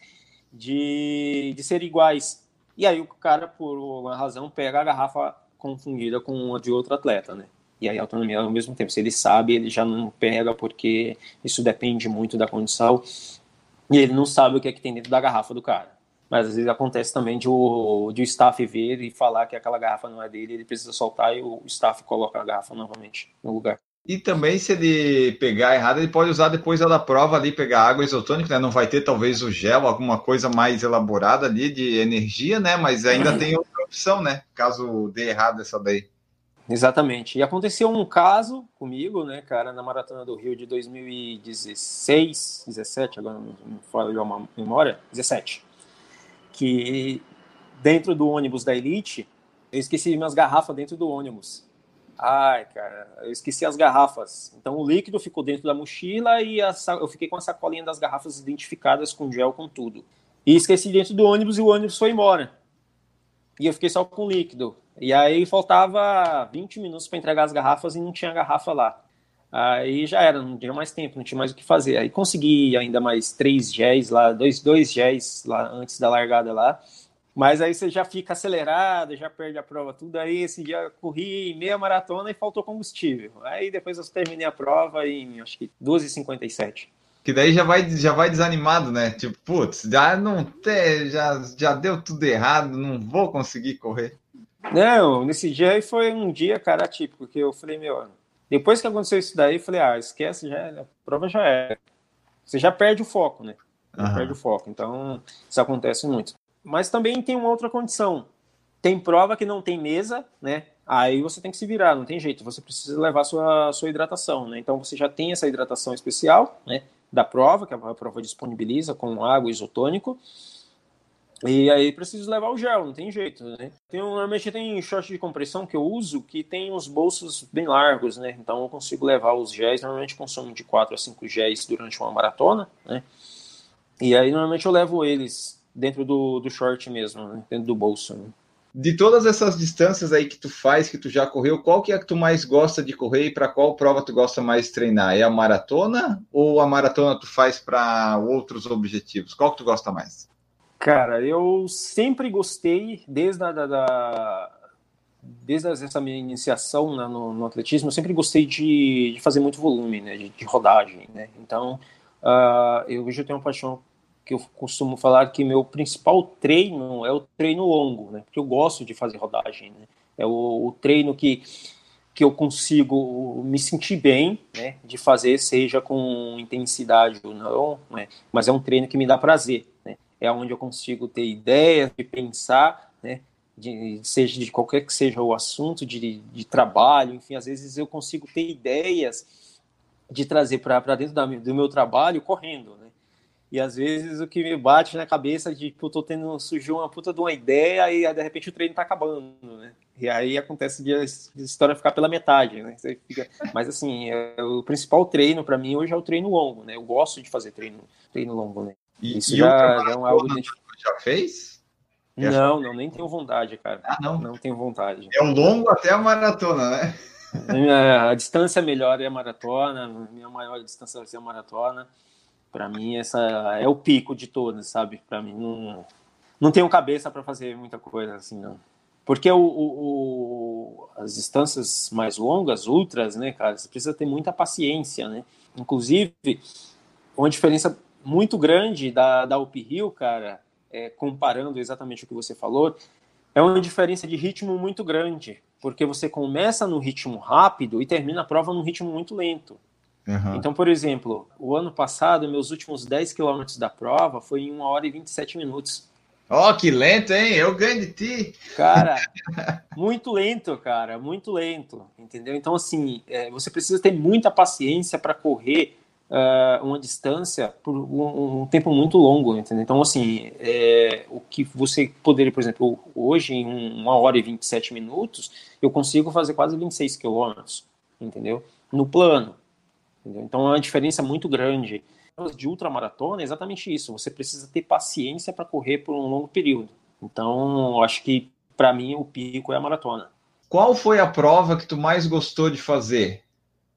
de, de ser iguais. E aí o cara, por uma razão, pega a garrafa confundida com uma de outro atleta, né? E aí a autonomia ao mesmo tempo. Se ele sabe, ele já não pega, porque isso depende muito da condição. E ele não sabe o que é que tem dentro da garrafa do cara. Mas às vezes acontece também de o, de o staff ver e falar que aquela garrafa não é dele, ele precisa soltar e o staff coloca a garrafa novamente no lugar. E também, se ele pegar errado, ele pode usar depois da prova ali, pegar água isotônica, né? Não vai ter talvez o gel, alguma coisa mais elaborada ali de energia, né? Mas ainda tem outra opção, né? Caso dê errado essa daí. Exatamente. E aconteceu um caso comigo, né, cara, na Maratona do Rio de 2016, 17, agora não me falo uma memória, 17. Que dentro do ônibus da Elite, eu esqueci minhas garrafas dentro do ônibus. Ai, cara, eu esqueci as garrafas. Então o líquido ficou dentro da mochila e a, eu fiquei com a sacolinha das garrafas identificadas com gel, com tudo. E esqueci dentro do ônibus e o ônibus foi embora. E eu fiquei só com líquido. E aí faltava 20 minutos para entregar as garrafas e não tinha garrafa lá. Aí já era, não tinha mais tempo, não tinha mais o que fazer. Aí consegui ainda mais três géis lá, dois, dois géis lá antes da largada lá. Mas aí você já fica acelerado, já perde a prova, tudo. Aí esse dia corri meia maratona e faltou combustível. Aí depois eu terminei a prova em acho que 12h57. Que daí já vai, já vai desanimado, né? Tipo, putz, já não tem, já, já deu tudo errado, não vou conseguir correr. Não, nesse dia aí foi um dia, cara, típico, que eu falei, meu, depois que aconteceu isso daí, eu falei, ah, esquece, já, a prova já é. Você já perde o foco, né? uhum. perde o foco. Então, isso acontece muito. Mas também tem uma outra condição. Tem prova que não tem mesa, né? Aí você tem que se virar, não tem jeito. Você precisa levar sua, sua hidratação, né? Então você já tem essa hidratação especial, né? Da prova, que a prova disponibiliza com água isotônico. E aí preciso levar o gel, não tem jeito, né? Tem, normalmente tem short de compressão que eu uso que tem os bolsos bem largos, né? Então eu consigo levar os géis, normalmente consumo de 4 a 5 géis durante uma maratona, né? E aí normalmente eu levo eles dentro do, do short mesmo, né? dentro do bolso. Né? De todas essas distâncias aí que tu faz, que tu já correu, qual que é que tu mais gosta de correr e para qual prova tu gosta mais de treinar? É a maratona ou a maratona tu faz para outros objetivos? Qual que tu gosta mais? Cara, eu sempre gostei, desde a, da, da desde essa minha iniciação né, no, no, atletismo, eu sempre gostei de, de fazer muito volume, né, de, de rodagem, né? Então, uh, eu hoje eu tenho uma paixão que eu costumo falar que meu principal treino é o treino longo, né? Porque eu gosto de fazer rodagem, né? É o, o treino que, que eu consigo me sentir bem, né? De fazer, seja com intensidade ou não, né? Mas é um treino que me dá prazer, né? É onde eu consigo ter ideias, de pensar, né? De, seja de qualquer que seja o assunto, de, de trabalho, enfim, às vezes eu consigo ter ideias de trazer para dentro da, do meu trabalho correndo, né? E às vezes o que me bate na cabeça de que eu tô tendo, surgiu uma puta de uma ideia e de repente o treino tá acabando, né? E aí acontece de a história ficar pela metade, né? Fica... Mas assim, é, o principal treino para mim hoje é o treino longo, né? Eu gosto de fazer treino, treino longo, né? E, Isso e já, já é um algo de... já fez? Não, não, nem tenho vontade, cara. Ah, não? Não tenho vontade. É um longo até a maratona, né? A, a distância melhor é a maratona, minha maior distância vai ser a maratona. Para mim, essa é o pico de todas, sabe? Para mim, não, não tenho cabeça para fazer muita coisa assim, não. Porque o, o, o, as distâncias mais longas, ultras, né, cara, você precisa ter muita paciência, né? Inclusive, uma diferença muito grande da, da Up Hill, cara, é, comparando exatamente o que você falou, é uma diferença de ritmo muito grande, porque você começa no ritmo rápido e termina a prova num ritmo muito lento. Uhum. Então, por exemplo, o ano passado, meus últimos 10 quilômetros da prova foi em 1 hora e 27 minutos. Ó, oh, que lento, hein? Eu ganho de ti. Cara, muito lento, cara, muito lento, entendeu? Então, assim, é, você precisa ter muita paciência para correr uh, uma distância por um, um, tempo muito longo, entendeu? Então, assim, é, o que você poderia, por exemplo, hoje, em 1 hora e 27 minutos, eu consigo fazer quase 26 quilômetros, entendeu? No plano. Entendeu? Então é uma diferença muito grande. De ultramaratona é exatamente isso. Você precisa ter paciência para correr por um longo período. Então, acho que para mim o pico é a maratona. Qual foi a prova que tu mais gostou de fazer?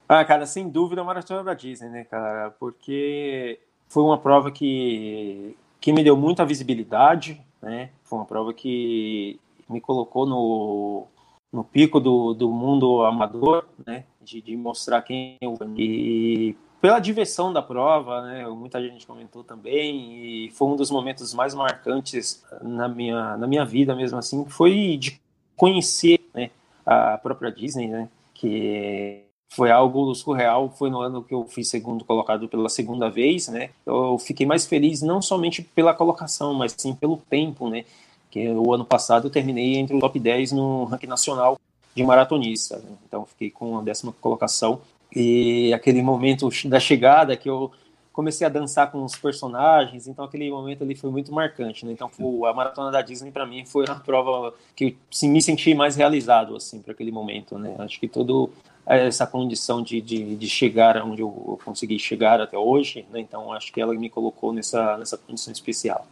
Ah, cara, sem dúvida a maratona da Disney, né, cara? Porque foi uma prova que, que me deu muita visibilidade, né? Foi uma prova que me colocou no, no pico do, do mundo amador, né? De, de mostrar quem eu e pela diversão da prova, né? Muita gente comentou também e foi um dos momentos mais marcantes na minha na minha vida mesmo assim, foi de conhecer, né? A própria Disney, né? Que foi algo surreal. Foi no ano que eu fui segundo colocado pela segunda vez, né? Eu fiquei mais feliz não somente pela colocação, mas sim pelo tempo, né? Que o ano passado eu terminei entre o top 10 no ranking nacional de maratonista. Né? Então fiquei com a décima colocação. E aquele momento da chegada que eu comecei a dançar com os personagens, então aquele momento ali foi muito marcante, né? Então a maratona da Disney para mim foi a prova que assim, me senti mais realizado assim para aquele momento, né? Acho que todo essa condição de, de, de, chegar onde eu consegui chegar até hoje, né? Então acho que ela me colocou nessa nessa condição especial.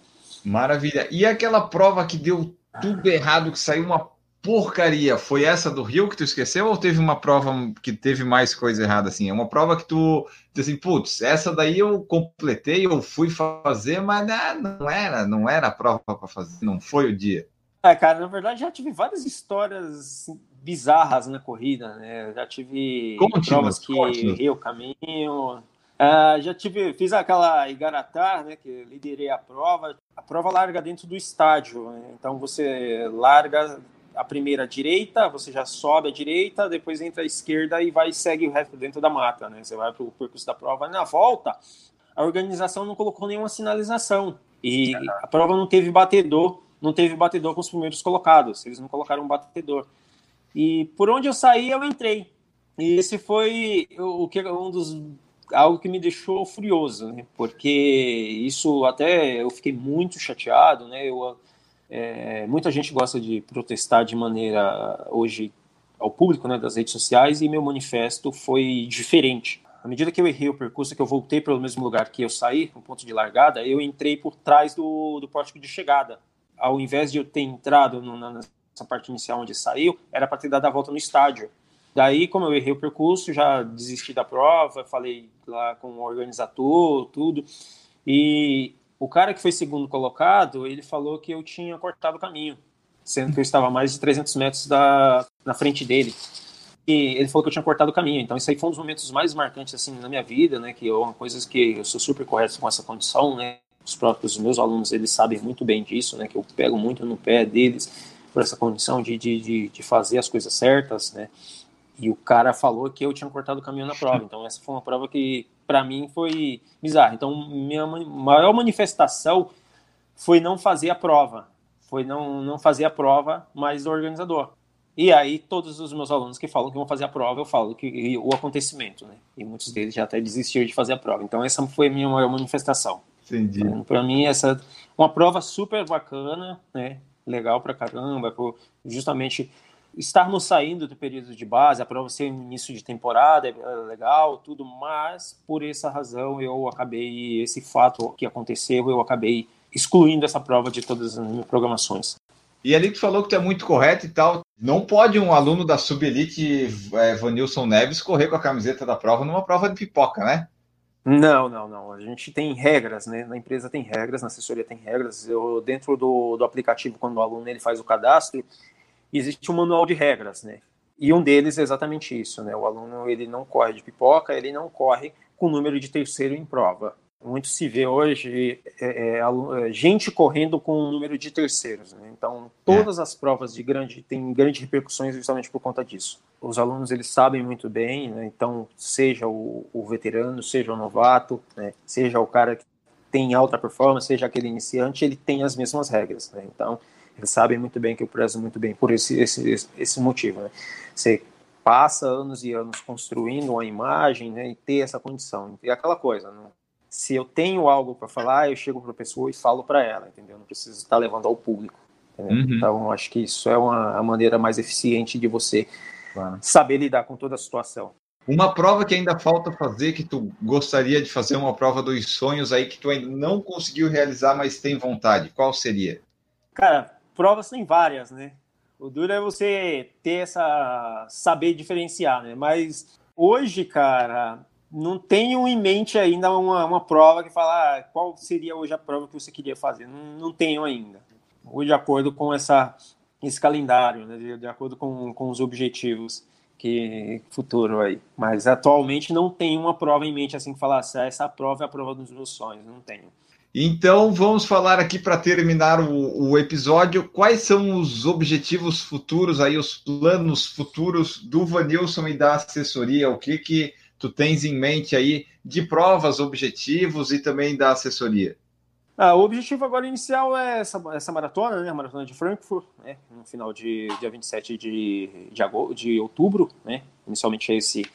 Maravilha. E aquela prova que deu tudo errado, que saiu uma porcaria, foi essa do Rio que tu esqueceu ou teve uma prova que teve mais coisa errada assim? É uma prova que tu disse assim, putz, essa daí eu completei, eu fui fazer, mas não era, não era a prova para fazer, não foi o dia. É, cara, na verdade já tive várias histórias bizarras na corrida, né? Já tive provas que errei o caminho, Uh, já tive, fiz aquela Igaratá, né, que liderei a prova. A prova larga dentro do estádio, né? então você larga a primeira direita, você já sobe a direita, depois entra a esquerda e vai segue o resto dentro da mata, né? Você vai para o percurso da prova. Na volta, a organização não colocou nenhuma sinalização. E a prova não teve batedor, não teve batedor com os primeiros colocados. Eles não colocaram um batedor. E por onde eu saí, eu entrei. E esse foi o que um dos algo que me deixou furioso, né? Porque isso até eu fiquei muito chateado, né? Eu, é, muita gente gosta de protestar de maneira hoje ao público, né, das redes sociais, e meu manifesto foi diferente. À medida que eu errei o percurso, que eu voltei pelo mesmo lugar que eu saí, no ponto de largada, eu entrei por trás do, do pórtico de chegada. Ao invés de eu ter entrado no, nessa parte inicial onde saiu, era para ter dado a volta no estádio. Daí, como eu errei o percurso, já desisti da prova, falei lá com o organizador, tudo. E o cara que foi segundo colocado, ele falou que eu tinha cortado o caminho, sendo que eu estava a mais de 300 metros da, na frente dele. E ele falou que eu tinha cortado o caminho. Então, isso aí foi um dos momentos mais marcantes assim na minha vida, né? Que é uma coisa que eu sou super correto com essa condição, né? Os próprios meus alunos, eles sabem muito bem disso, né? Que eu pego muito no pé deles por essa condição de, de, de, de fazer as coisas certas, né? E o cara falou que eu tinha cortado o caminho na prova. Então, essa foi uma prova que, para mim, foi bizarra. Então, minha maior manifestação foi não fazer a prova. Foi não, não fazer a prova, mas do organizador. E aí, todos os meus alunos que falam que vão fazer a prova, eu falo que o acontecimento, né? E muitos deles já até desistiram de fazer a prova. Então, essa foi a minha maior manifestação. Entendi. Então, para mim, essa uma prova super bacana, né? Legal pra caramba, por justamente estarmos saindo do período de base, a prova ser início de temporada, é legal, tudo, mas por essa razão eu acabei, esse fato que aconteceu, eu acabei excluindo essa prova de todas as minhas programações. E ali tu falou que tu é muito correto e tal. Não pode um aluno da Subelite, é, Vanilson Neves, correr com a camiseta da prova numa prova de pipoca, né? Não, não, não. A gente tem regras, né? Na empresa tem regras, na assessoria tem regras. Eu, dentro do, do aplicativo, quando o aluno ele faz o cadastro, existe um manual de regras, né? E um deles é exatamente isso, né? O aluno ele não corre de pipoca, ele não corre com número de terceiro em prova. Muito se vê hoje é, é, é gente correndo com o número de terceiros. Né? Então, todas é. as provas de grande têm grande repercussões justamente por conta disso. Os alunos eles sabem muito bem, né? então seja o, o, veterano, seja o novato, né? seja o cara que tem alta performance, seja aquele iniciante, ele tem as mesmas regras. Né? Então, eles sabem muito bem que eu prezo muito bem por esse, esse, esse motivo. Né? Você passa anos e anos construindo uma imagem né, e ter essa condição. E aquela coisa, né? se eu tenho algo para falar, eu chego para a pessoa e falo para ela, entendeu? Não preciso estar levando ao público. Uhum. Então, acho que isso é uma a maneira mais eficiente de você claro. saber lidar com toda a situação. Uma prova que ainda falta fazer, que tu gostaria de fazer uma prova dos sonhos aí que tu ainda não conseguiu realizar, mas tem vontade, qual seria? Cara, provas tem várias, né? O duro é você ter essa. saber diferenciar, né? Mas hoje, cara, não tenho em mente ainda uma, uma prova que fala ah, qual seria hoje a prova que você queria fazer. Não, não tenho ainda. Hoje, de acordo com essa, esse calendário, né? de, de acordo com, com os objetivos que futuro aí. Mas atualmente não tenho uma prova em mente assim que falar ah, essa prova é a prova dos meus sonhos. Não tenho. Então, vamos falar aqui para terminar o, o, episódio. Quais são os objetivos futuros aí, os planos futuros do Vanilson e da assessoria? O que que tu tens em mente aí de provas, objetivos e também da assessoria? Ah, o objetivo agora inicial é essa, essa maratona, né? A maratona de Frankfurt, né? No final de dia 27 de, de, agosto, de outubro, né? Inicialmente é esse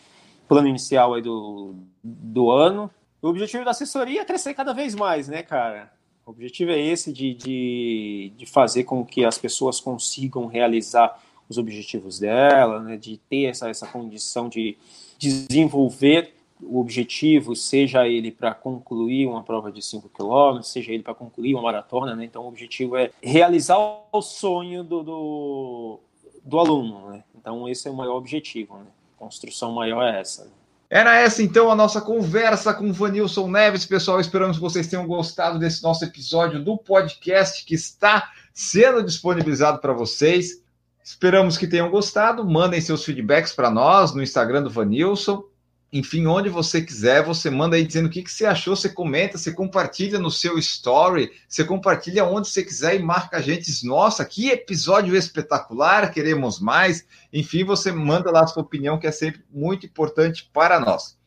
plano inicial aí do, do ano. O objetivo da assessoria é crescer cada vez mais, né, cara? O objetivo é esse de, de, de fazer com que as pessoas consigam realizar os objetivos dela, né, de ter essa, essa condição de desenvolver o objetivo, seja ele para concluir uma prova de 5 km, seja ele para concluir uma maratona, né? Então o objetivo é realizar o sonho do, do, do aluno, né? Então esse é o maior objetivo, né? A construção maior é essa. Né? Era essa então a nossa conversa com o Vanilson Neves. Pessoal, esperamos que vocês tenham gostado desse nosso episódio do podcast que está sendo disponibilizado para vocês. Esperamos que tenham gostado. Mandem seus feedbacks para nós no Instagram do Vanilson enfim, onde você quiser, você manda aí dizendo o que, que você achou, você comenta, você compartilha no seu story, você compartilha onde você quiser e marca a gente. Nossa, que episódio espetacular, queremos mais. Enfim, você manda lá a sua opinião, que é sempre muito importante para nós.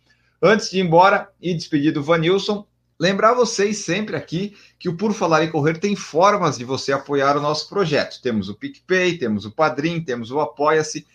Antes de ir embora e despedir do Vanilson, Lembrar vocês sempre aqui que o Por Falar em Correr tem formas de você apoiar o nosso projeto. Temos o PicPay, temos o Padrim, temos o Apoia-se.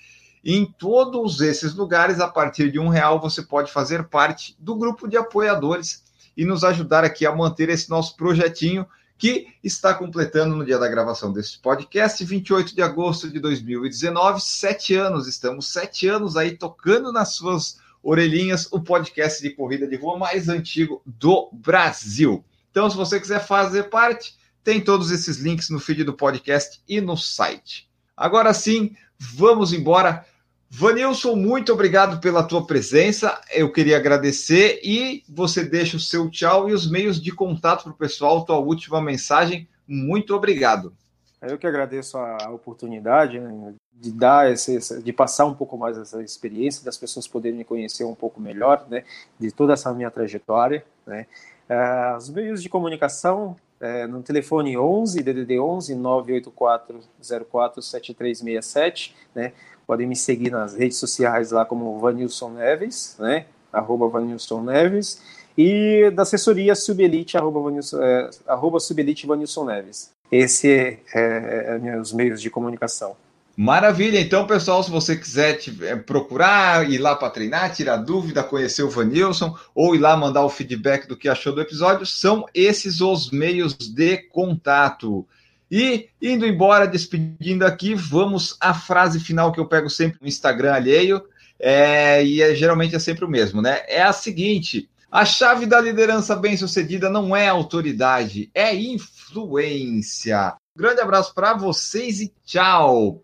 Em todos esses lugares, a partir de um real, você pode fazer parte do grupo de apoiadores e nos ajudar aqui a manter esse nosso projetinho que está completando no dia da gravação desse podcast, 28 de agosto de 2019, sete anos. Estamos sete anos aí tocando nas suas Orelhinhas, o podcast de corrida de rua mais antigo do Brasil. Então, se você quiser fazer parte, tem todos esses links no feed do podcast e no site. Agora sim, vamos embora. Vanilson, muito obrigado pela tua presença. Eu queria agradecer e você deixa o seu tchau e os meios de contato para o pessoal, tua última mensagem. Muito obrigado. Eu que agradeço a oportunidade né, de dar esse, de passar um pouco mais essa experiência, das pessoas poderem me conhecer um pouco melhor, né, de toda essa minha trajetória, né. Uh, os meios de comunicação é, no telefone 11 DDD 11 984 04 7367, né. Podem me seguir nas redes sociais lá como Vanilson Neves, né, arroba Vanilson Neves, e da assessoria Subelite, arroba, Vanilson, é, arroba Subelite Vanilson Neves. Esse é, é, é os meios de comunicação. Maravilha, então pessoal, se você quiser te, é, procurar, ir lá para treinar, tirar dúvida, conhecer o Vanilson, ou ir lá mandar o feedback do que achou do episódio, são esses os meios de contato. E indo embora, despedindo aqui, vamos à frase final que eu pego sempre no Instagram alheio, é, e é, geralmente é sempre o mesmo, né? É a seguinte: a chave da liderança bem-sucedida não é autoridade, é influência. Grande abraço para vocês e tchau.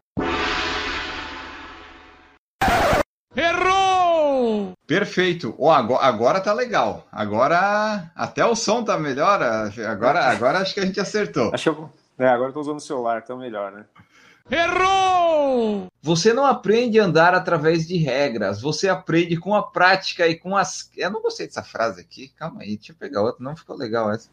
Errou! Perfeito. Oh, agora, agora tá legal. Agora até o som tá melhor. Agora, agora acho que a gente acertou. Acho que, é, agora eu tô usando o celular, então melhor, né? Errou! Você não aprende a andar através de regras, você aprende com a prática e com as. Eu não gostei dessa frase aqui, calma aí, deixa eu pegar outra, não ficou legal essa.